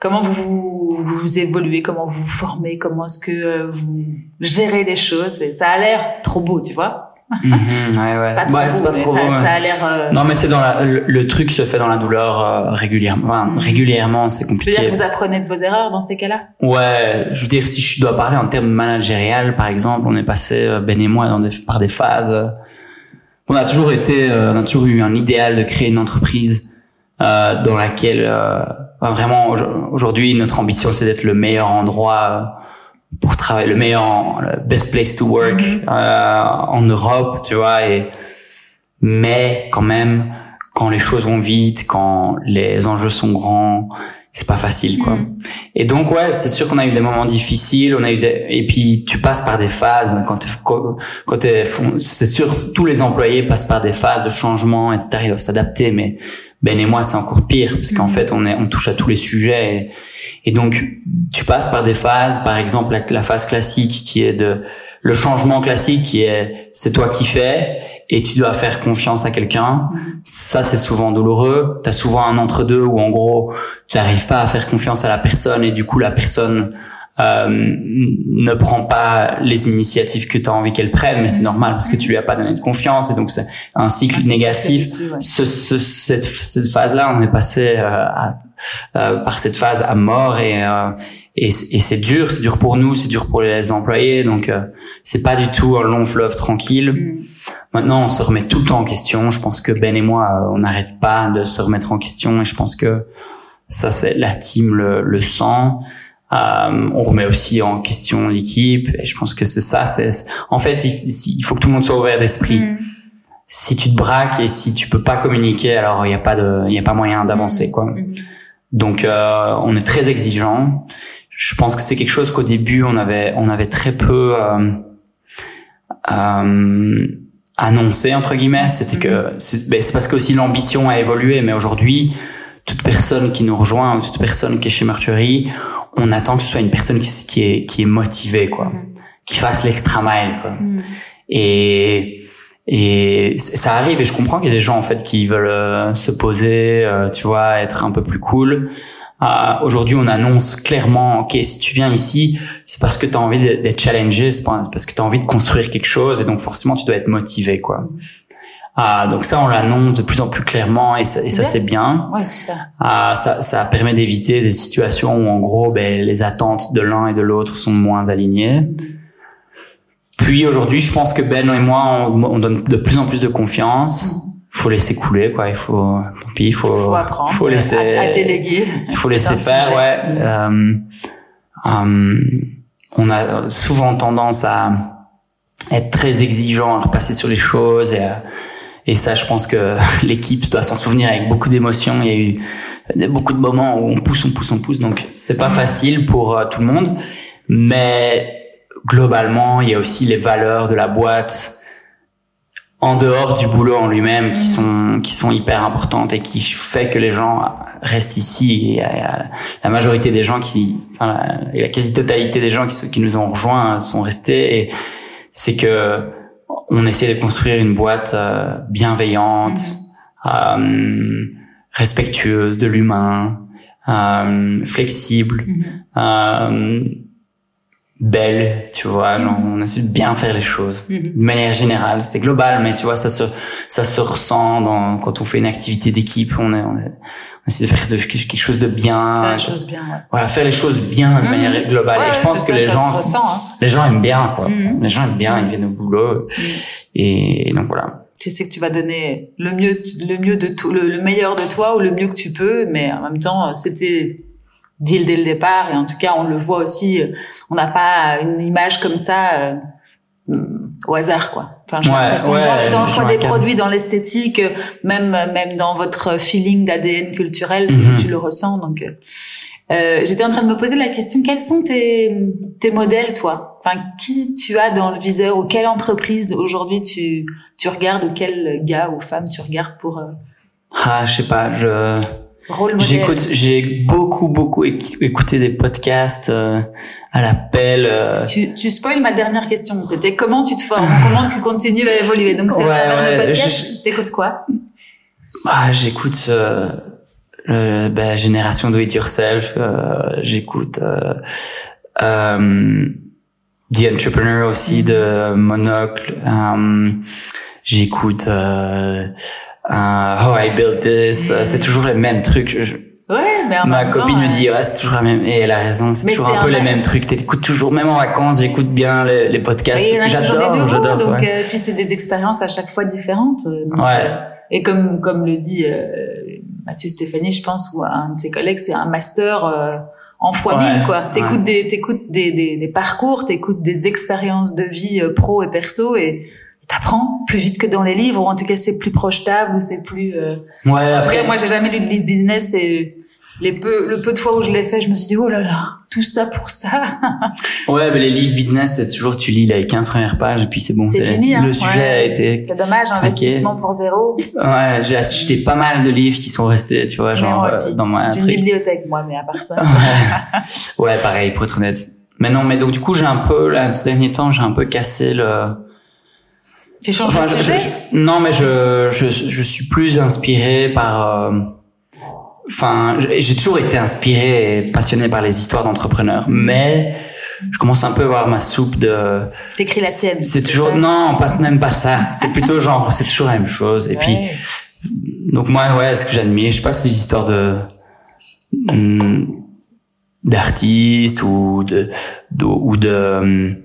Comment vous, vous évoluez Comment vous vous formez Comment est-ce que euh, vous gérez les choses? Ça a l'air trop beau, tu vois? Mhm, ouais, ouais. Pas trop ouais, beau, c'est pas trop ça, beau, ouais. ça a l'air... euh, Non, mais c'est dans la, le, le truc se fait dans la douleur euh, régulièrement. Enfin, Mhm. régulièrement, c'est je veux compliqué. dire que vous apprenez de vos erreurs dans ces cas-là Ouais, je veux dire, si je dois parler en termes managérial, par exemple, on est passé, euh, Ben et moi, dans des, par des phases. euh, on a toujours été, euh, on a toujours eu un idéal de créer une entreprise euh, dans laquelle, euh, enfin, vraiment, au- aujourd'hui, notre ambition, c'est d'être le meilleur endroit euh, pour travailler, le meilleur, le best place to work Mhm. euh, en Europe, tu vois. Et mais quand même, quand les choses vont vite, quand les enjeux sont grands, c'est pas facile, quoi. Mhm. Et donc ouais, c'est sûr qu'on a eu des moments difficiles, on a eu des et puis tu passes par des phases quand quand, fon- c'est sûr tous les employés passent par des phases de changement etc. Ils doivent s'adapter, mais Ben et moi c'est encore pire parce qu'en Mhm. fait on est on touche à tous les sujets et, et donc tu passes par des phases, par exemple la, la phase classique qui est de le changement classique qui est c'est toi qui fais et tu dois faire confiance à quelqu'un. Ça c'est souvent douloureux. T'as souvent un entre deux où en gros tu n'arrives pas à faire confiance à la personne et du coup la personne euh, ne prend pas les initiatives que tu as envie qu'elle prenne, mais c'est normal parce que tu lui as pas donné de confiance et donc c'est un cycle négatif. ouais. Ce, ce- cette, cette phase-là, on est passé euh, à- euh, par cette phase à mort et euh, et, et c'est dur, c'est dur pour nous, c'est dur pour les employés, donc euh, c'est pas du tout un long fleuve tranquille. Mhm. Maintenant, on se remet tout le temps en question. Je pense que Ben et moi, euh, on n'arrête pas de se remettre en question et je pense que ça, c'est la team le, le sent. Euh, on remet aussi en question l'équipe et je pense que c'est ça. C'est en fait, il, il faut que tout le monde soit ouvert d'esprit. Mhm. Si tu te braques et si tu peux pas communiquer, alors il y a pas de, il y a pas moyen d'avancer quoi. Mhm. Donc euh, on est très exigeant. Je pense que c'est quelque chose qu'au début on avait on avait très peu euh, euh, annoncé entre guillemets. C'était que c'est ben, c'est parce que aussi l'ambition a évolué. Mais aujourd'hui, toute personne qui nous rejoint ou toute personne qui est chez Mercury, on attend que ce soit une personne qui, qui est qui est motivée quoi, Mhm. qui fasse l'extra mile quoi. Mhm. Et et ça arrive et je comprends qu'il y a des gens en fait qui veulent euh, se poser, euh, tu vois, être un peu plus cool. Euh, Aujourd'hui, on annonce clairement, ok, si tu viens ici, c'est parce que tu as envie d'être challengé, c'est parce que tu as envie de construire quelque chose et donc forcément tu dois être motivé, quoi. Ah, donc ça, on l'annonce de plus en plus clairement et ça, et ça c'est bien. Ouais, tout ça. Ah, ça, ça permet d'éviter des situations où en gros, ben, les attentes de l'un et de l'autre sont moins alignées. Puis aujourd'hui, je pense que Ben et moi, on, on donne de plus en plus de confiance. Faut laisser couler, quoi. Il faut, tant pis, il faut, Faut apprendre. faut laisser, à, à déléguer. il faut laisser faire, sujet. ouais. Euh, euh, on a souvent tendance à être très exigeant, à repasser sur les choses et, à- et ça, je pense que l'équipe doit s'en souvenir avec beaucoup d'émotions. Il y a eu beaucoup de moments où on pousse, on pousse, on pousse. Donc, c'est pas facile pour euh, tout le monde. Mais globalement, il y a aussi les valeurs de la boîte en dehors du boulot en lui-même qui sont qui sont hyper importantes et qui fait que les gens restent ici la majorité des gens qui enfin la, quasi-totalité des gens qui, qui nous ont rejoints sont restés et c'est que on essaie de construire une boîte euh, bienveillante euh, respectueuse de l'humain euh, flexible Mhm. euh, belle, tu vois, genre on essaie de bien faire les choses Mhm. de manière générale, c'est global, mais tu vois, ça se ça se ressent dans quand on fait une activité d'équipe, on, est, on, est- on essaie de faire de, quelque chose de bien, Faire les choses bien, ouais. voilà, faire les choses bien de Mhm. manière globale. Ouais, et je pense que ça, les ça gens ressent, hein. les gens aiment bien quoi. Mhm. Les gens aiment bien, ils viennent au boulot et, donc voilà. Tu sais que tu vas donner le mieux, le mieux de tout, le, le meilleur de toi ou le mieux que tu peux, mais en même temps, c'était deal dès le départ et en tout cas, on le voit aussi. On n'a pas une image comme ça. euh, au hasard quoi. Enfin, j'ai Ouais, l'impression ouais, dans, dans le choix des produits, dans l'esthétique, même même dans votre feeling d'ADN culturel, tu, Mhm. tu le ressens. Donc, euh, euh, j'étais en train de me poser la question quels sont tes tes modèles, toi? Enfin, qui tu as dans le viseur ou quelle entreprise aujourd'hui tu tu regardes ou quel gars ou femme tu regardes pour euh, Ah, je sais pas, je rôle modèle j'écoute j'ai beaucoup beaucoup éc- écouté des podcasts euh, à l'appel euh, Tu, tu spoil ma dernière question. C'était comment tu te formes, comment tu continues à évoluer? Donc c'est Ouais, le ouais, podcast. je- T'écoutes quoi? Ah, j'écoute euh, le- ben, Génération Do It Yourself, euh, j'écoute euh, The Entrepreneur aussi de Monocle, j'écoute euh, euh, How I Built This, euh, c'est toujours les mêmes trucs. Je- Ouais, mais en ma même copine temps, me euh, dit ouais, c'est toujours la même et elle a raison, c'est toujours un peu les mêmes trucs. T'écoutes toujours, même en vacances, j'écoute bien les, les podcasts Et parce que j'adore, j'adore. donc ouais. euh, puis c'est des expériences à chaque fois différentes. euh, donc, Ouais. euh, et comme comme le dit euh, Mathieu Stéphanie, je pense, ou un de ses collègues, c'est un master euh, en fois Ouais, mille, quoi. T'écoutes des t'écoutes des, des des parcours, t'écoutes des expériences de vie euh, pro et perso et t'apprends plus vite que dans les livres ou en tout cas c'est plus projetable ou c'est plus euh, Ouais, En tout après, cas, moi, j'ai jamais lu de livre business et les peu, le peu de fois où je l'ai fait, je me suis dit, oh là là, tout ça pour ça. Ouais, mais les livres business, c'est toujours, tu lis les 15 premières pages et puis c'est bon. C'est fini, hein. Le sujet Ouais. a été, C'est dommage, Craqué. investissement pour zéro. ouais, j'ai acheté pas mal de livres qui sont restés, tu vois, genre, moi euh, aussi. dans ma J'ai une bibliothèque, moi, mais à part ça. Ouais. ouais, pareil, pour être honnête. Mais non, mais donc, du coup, j'ai un peu, là, ces derniers temps, j'ai un peu cassé le, tu changes Enfin, de je- non, mais je, je, je suis plus inspiré par. euh, Enfin, j'ai j'ai toujours été inspiré et passionné par les histoires d'entrepreneurs, mais je commence un peu à avoir ma soupe de. T'écris la tienne. C'est toujours non, on passe même pas ça. C'est plutôt genre, c'est toujours la même chose. Et puis, donc moi, ouais, ce que j'admire, je sais pas, c'est les histoires de hum, d'artistes ou de, de- ou de hum,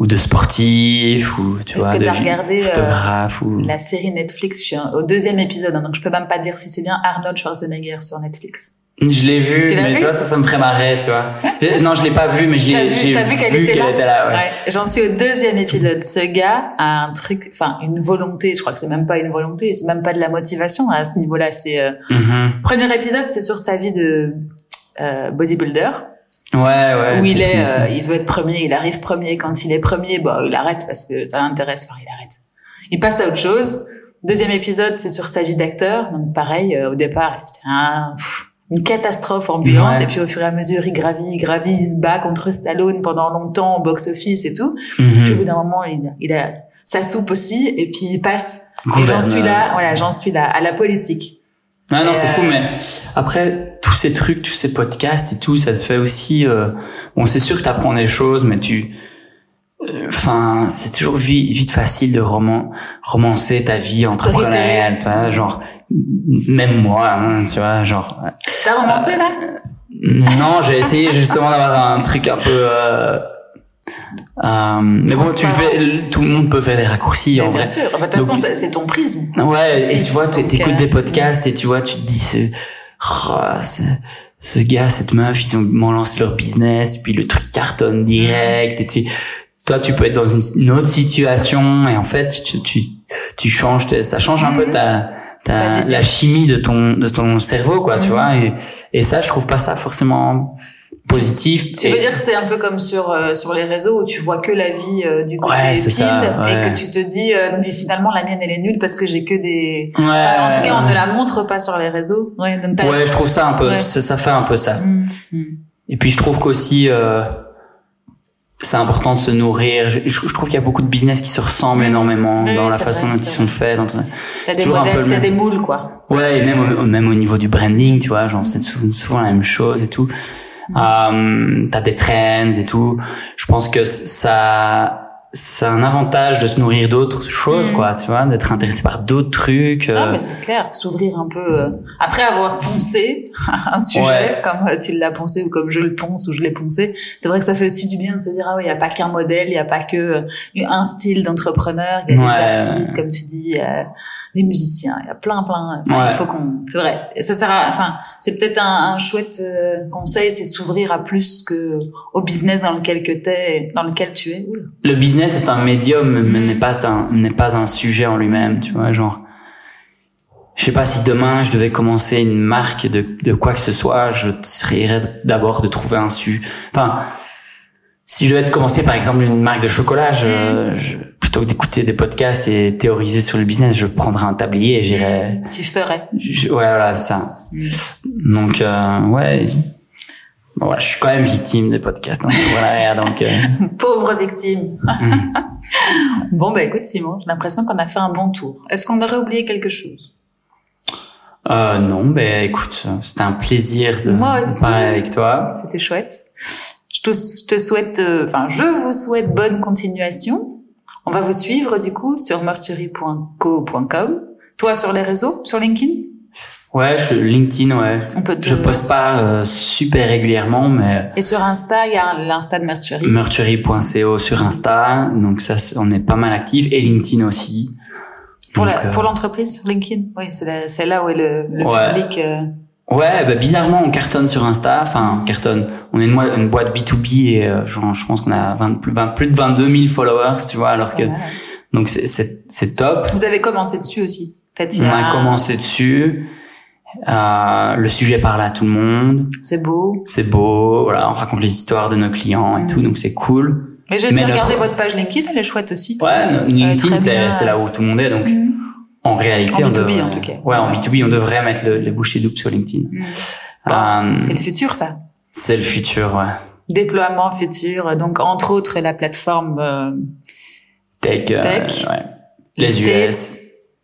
ou de sportifs ou tu vois que de regardé, euh, photographes ou La série Netflix, je suis au deuxième épisode, hein, donc je peux même pas dire si c'est bien Arnold Schwarzenegger sur Netflix. je l'ai vu Tu mais vu? tu vois ça ça me ferait marrer tu vois non je l'ai pas vu mais je l'ai j'ai vu qu'elle était là? là ouais. Ouais, j'en suis au deuxième épisode. Ce gars a un truc, enfin une volonté. Je crois que c'est même pas une volonté, c'est même pas de la motivation à ce niveau-là. C'est euh, Mhm. premier épisode, c'est sur sa vie de euh, bodybuilder ouais ouais où il est, euh, il veut être premier, il arrive premier. Quand il est premier, bon, il arrête parce que ça l'intéresse. Enfin, il arrête. Il passe à autre chose. Deuxième épisode, c'est sur sa vie d'acteur. Donc pareil, euh, au départ, c'était un, une catastrophe ambulante. Ouais. Et puis au fur et à mesure, il gravit, il gravit, il se bat contre Stallone pendant longtemps au box-office et tout. Mhm. Puis au bout d'un moment, il, il a sa soupe aussi, et puis il passe. Et j'en suis là, voilà, j'en suis là, à la politique. Ah non, Et, c'est euh, fou, mais après, tous ces trucs, tous ces podcasts et tout, ça te fait aussi... Euh... Bon, c'est sûr que tu apprends des choses, mais tu... enfin c'est toujours vite, vite facile de roman romancer ta vie entrepreneuriale tu vois genre même moi hein, tu vois genre t'as romancé là? non j'ai essayé justement d'avoir un truc un peu euh, euh, mais bon, tu fais, tout le monde peut faire des raccourcis en bien vrai. sûr. Bah, De toute façon, c'est ton prisme. Ouais, et tu vois, tu écoutes euh, des podcasts et tu vois, tu te dis oh, ce, ce gars, cette meuf, ils ont m'ont lancé leur business, puis le truc cartonne direct. Et tu, toi, tu peux être dans une, une autre situation et en fait, tu, tu, tu changes, ça change un peu ta, Ta ta, la chimie de ton, de ton cerveau, quoi, tu Mhm. vois. Et, et ça, je trouve pas ça forcément positif. Tu Et- veux dire que c'est un peu comme sur euh, sur les réseaux où tu vois que la vie euh, du côté Ouais, pile c'est ça, ouais. et que tu te dis euh, finalement la mienne elle est nulle parce que j'ai que des Ouais, Enfin, en tout cas on ne la montre pas sur les réseaux. Ouais, donc Ouais, je trouve ça un peu, ça, ça fait un peu ça. Mm, mm. Et puis je trouve qu'aussi euh, c'est important de se nourrir. Je, je- je trouve qu'il y a beaucoup de business qui se ressemblent Mhm. énormément Oui, dans la façon vrai, dont ils sont faits. T'as C'est des modèles, t'as des moules quoi. Ouais, et même au, même au niveau du branding, tu vois, genre c'est sou- souvent la même chose et tout. Euh, T'as des trends et tout. Je pense que ça, c'est un avantage de se nourrir d'autres choses, Mhm. quoi, tu vois, d'être intéressé par d'autres trucs. Ah euh, mais c'est clair, s'ouvrir un peu euh, après avoir poncé un sujet Ouais. comme euh, tu l'as poncé ou comme je le ponce ou je l'ai poncé. C'est vrai que ça fait aussi du bien de se dire ah oui, il y a pas qu'un modèle, il y a pas que euh, un style d'entrepreneur, il y a Ouais. des artistes comme tu dis, a des musiciens, il y a plein plein. Enfin, Ouais. il faut qu'on c'est vrai. Et ça sert à enfin, c'est peut-être un, un chouette euh, conseil, c'est s'ouvrir à plus que au business dans lequel que t'es, dans lequel tu es. Oula. le business est un médium mais Mhm. n'est pas un n'est pas un sujet en lui-même tu vois genre je sais pas si demain je devais commencer une marque de de quoi que ce soit je serais d'abord de trouver un su enfin si je devais commencer par exemple une marque de chocolat je, je- plutôt que d'écouter des podcasts et théoriser sur le business je prendrais un tablier et j'irais Tu ferais. je- ouais voilà c'est ça Mm. donc euh, ouais bon, voilà, je suis quand même victime des podcasts voilà donc euh, Pauvre victime. mm. Bon, bah écoute Simon, j'ai l'impression qu'on a fait un bon tour. Est-ce qu'on aurait oublié quelque chose? Euh, non, ben écoute, c'était un plaisir de, Moi aussi. parler avec toi. C'était chouette. Je te, je te souhaite, euh, enfin, je vous souhaite bonne continuation. On va vous suivre du coup sur merchery.co.com. Toi sur les réseaux, sur LinkedIn? Ouais, je, LinkedIn, ouais. On peut te... Je poste pas euh, super régulièrement, mais Et sur Insta, il y a l'Insta de Merchery. merchery.co sur Insta, donc ça, on est pas mal actifs, et LinkedIn aussi. Pour euh, pour l'entreprise sur LinkedIn? Oui, c'est là où est le, le Ouais. public. euh, Ouais, bah, bizarrement, on cartonne sur Insta. Enfin, on cartonne. On est une, une boîte B2B et euh, genre, je pense qu'on a 20, plus, 20 plus de 22 000 followers, tu vois, alors que donc c'est c'est c'est top. Vous avez commencé dessus aussi. Peut-être On a a un- commencé dessus. Euh, le sujet parle à tout le monde. C'est beau. c'est beau, voilà, on raconte les histoires de nos clients et Mm. tout, donc c'est cool. Mais j'ai regardé notre- votre page LinkedIn, elle est chouette aussi. Ouais, no- LinkedIn, c'est, là où tout le monde est, donc Mhm. en réalité, En on B2B, devrait- en tout cas. Ouais, en B2B, on devrait mettre le, les bouchées doubles sur LinkedIn. Mhm. Euh, C'est le futur, ça. c'est le futur, ouais. Déploiement futur. Donc, entre autres, la plateforme euh, Tech, euh, Tech. ouais. Les. US.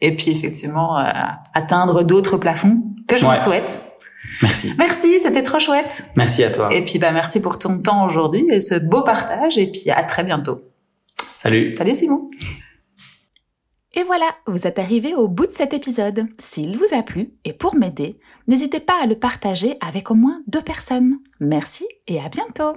Et puis effectivement euh, atteindre d'autres plafonds que je Ouais. vous souhaite. Merci. Merci, c'était trop chouette. Merci à toi. Et puis bah merci pour ton temps aujourd'hui et ce beau partage et puis à très bientôt. Salut. Salut Simon. Et voilà, vous êtes arrivé au bout de cet épisode. S'il vous a plu, et pour m'aider, n'hésitez pas à le partager avec au moins deux personnes. Merci et à bientôt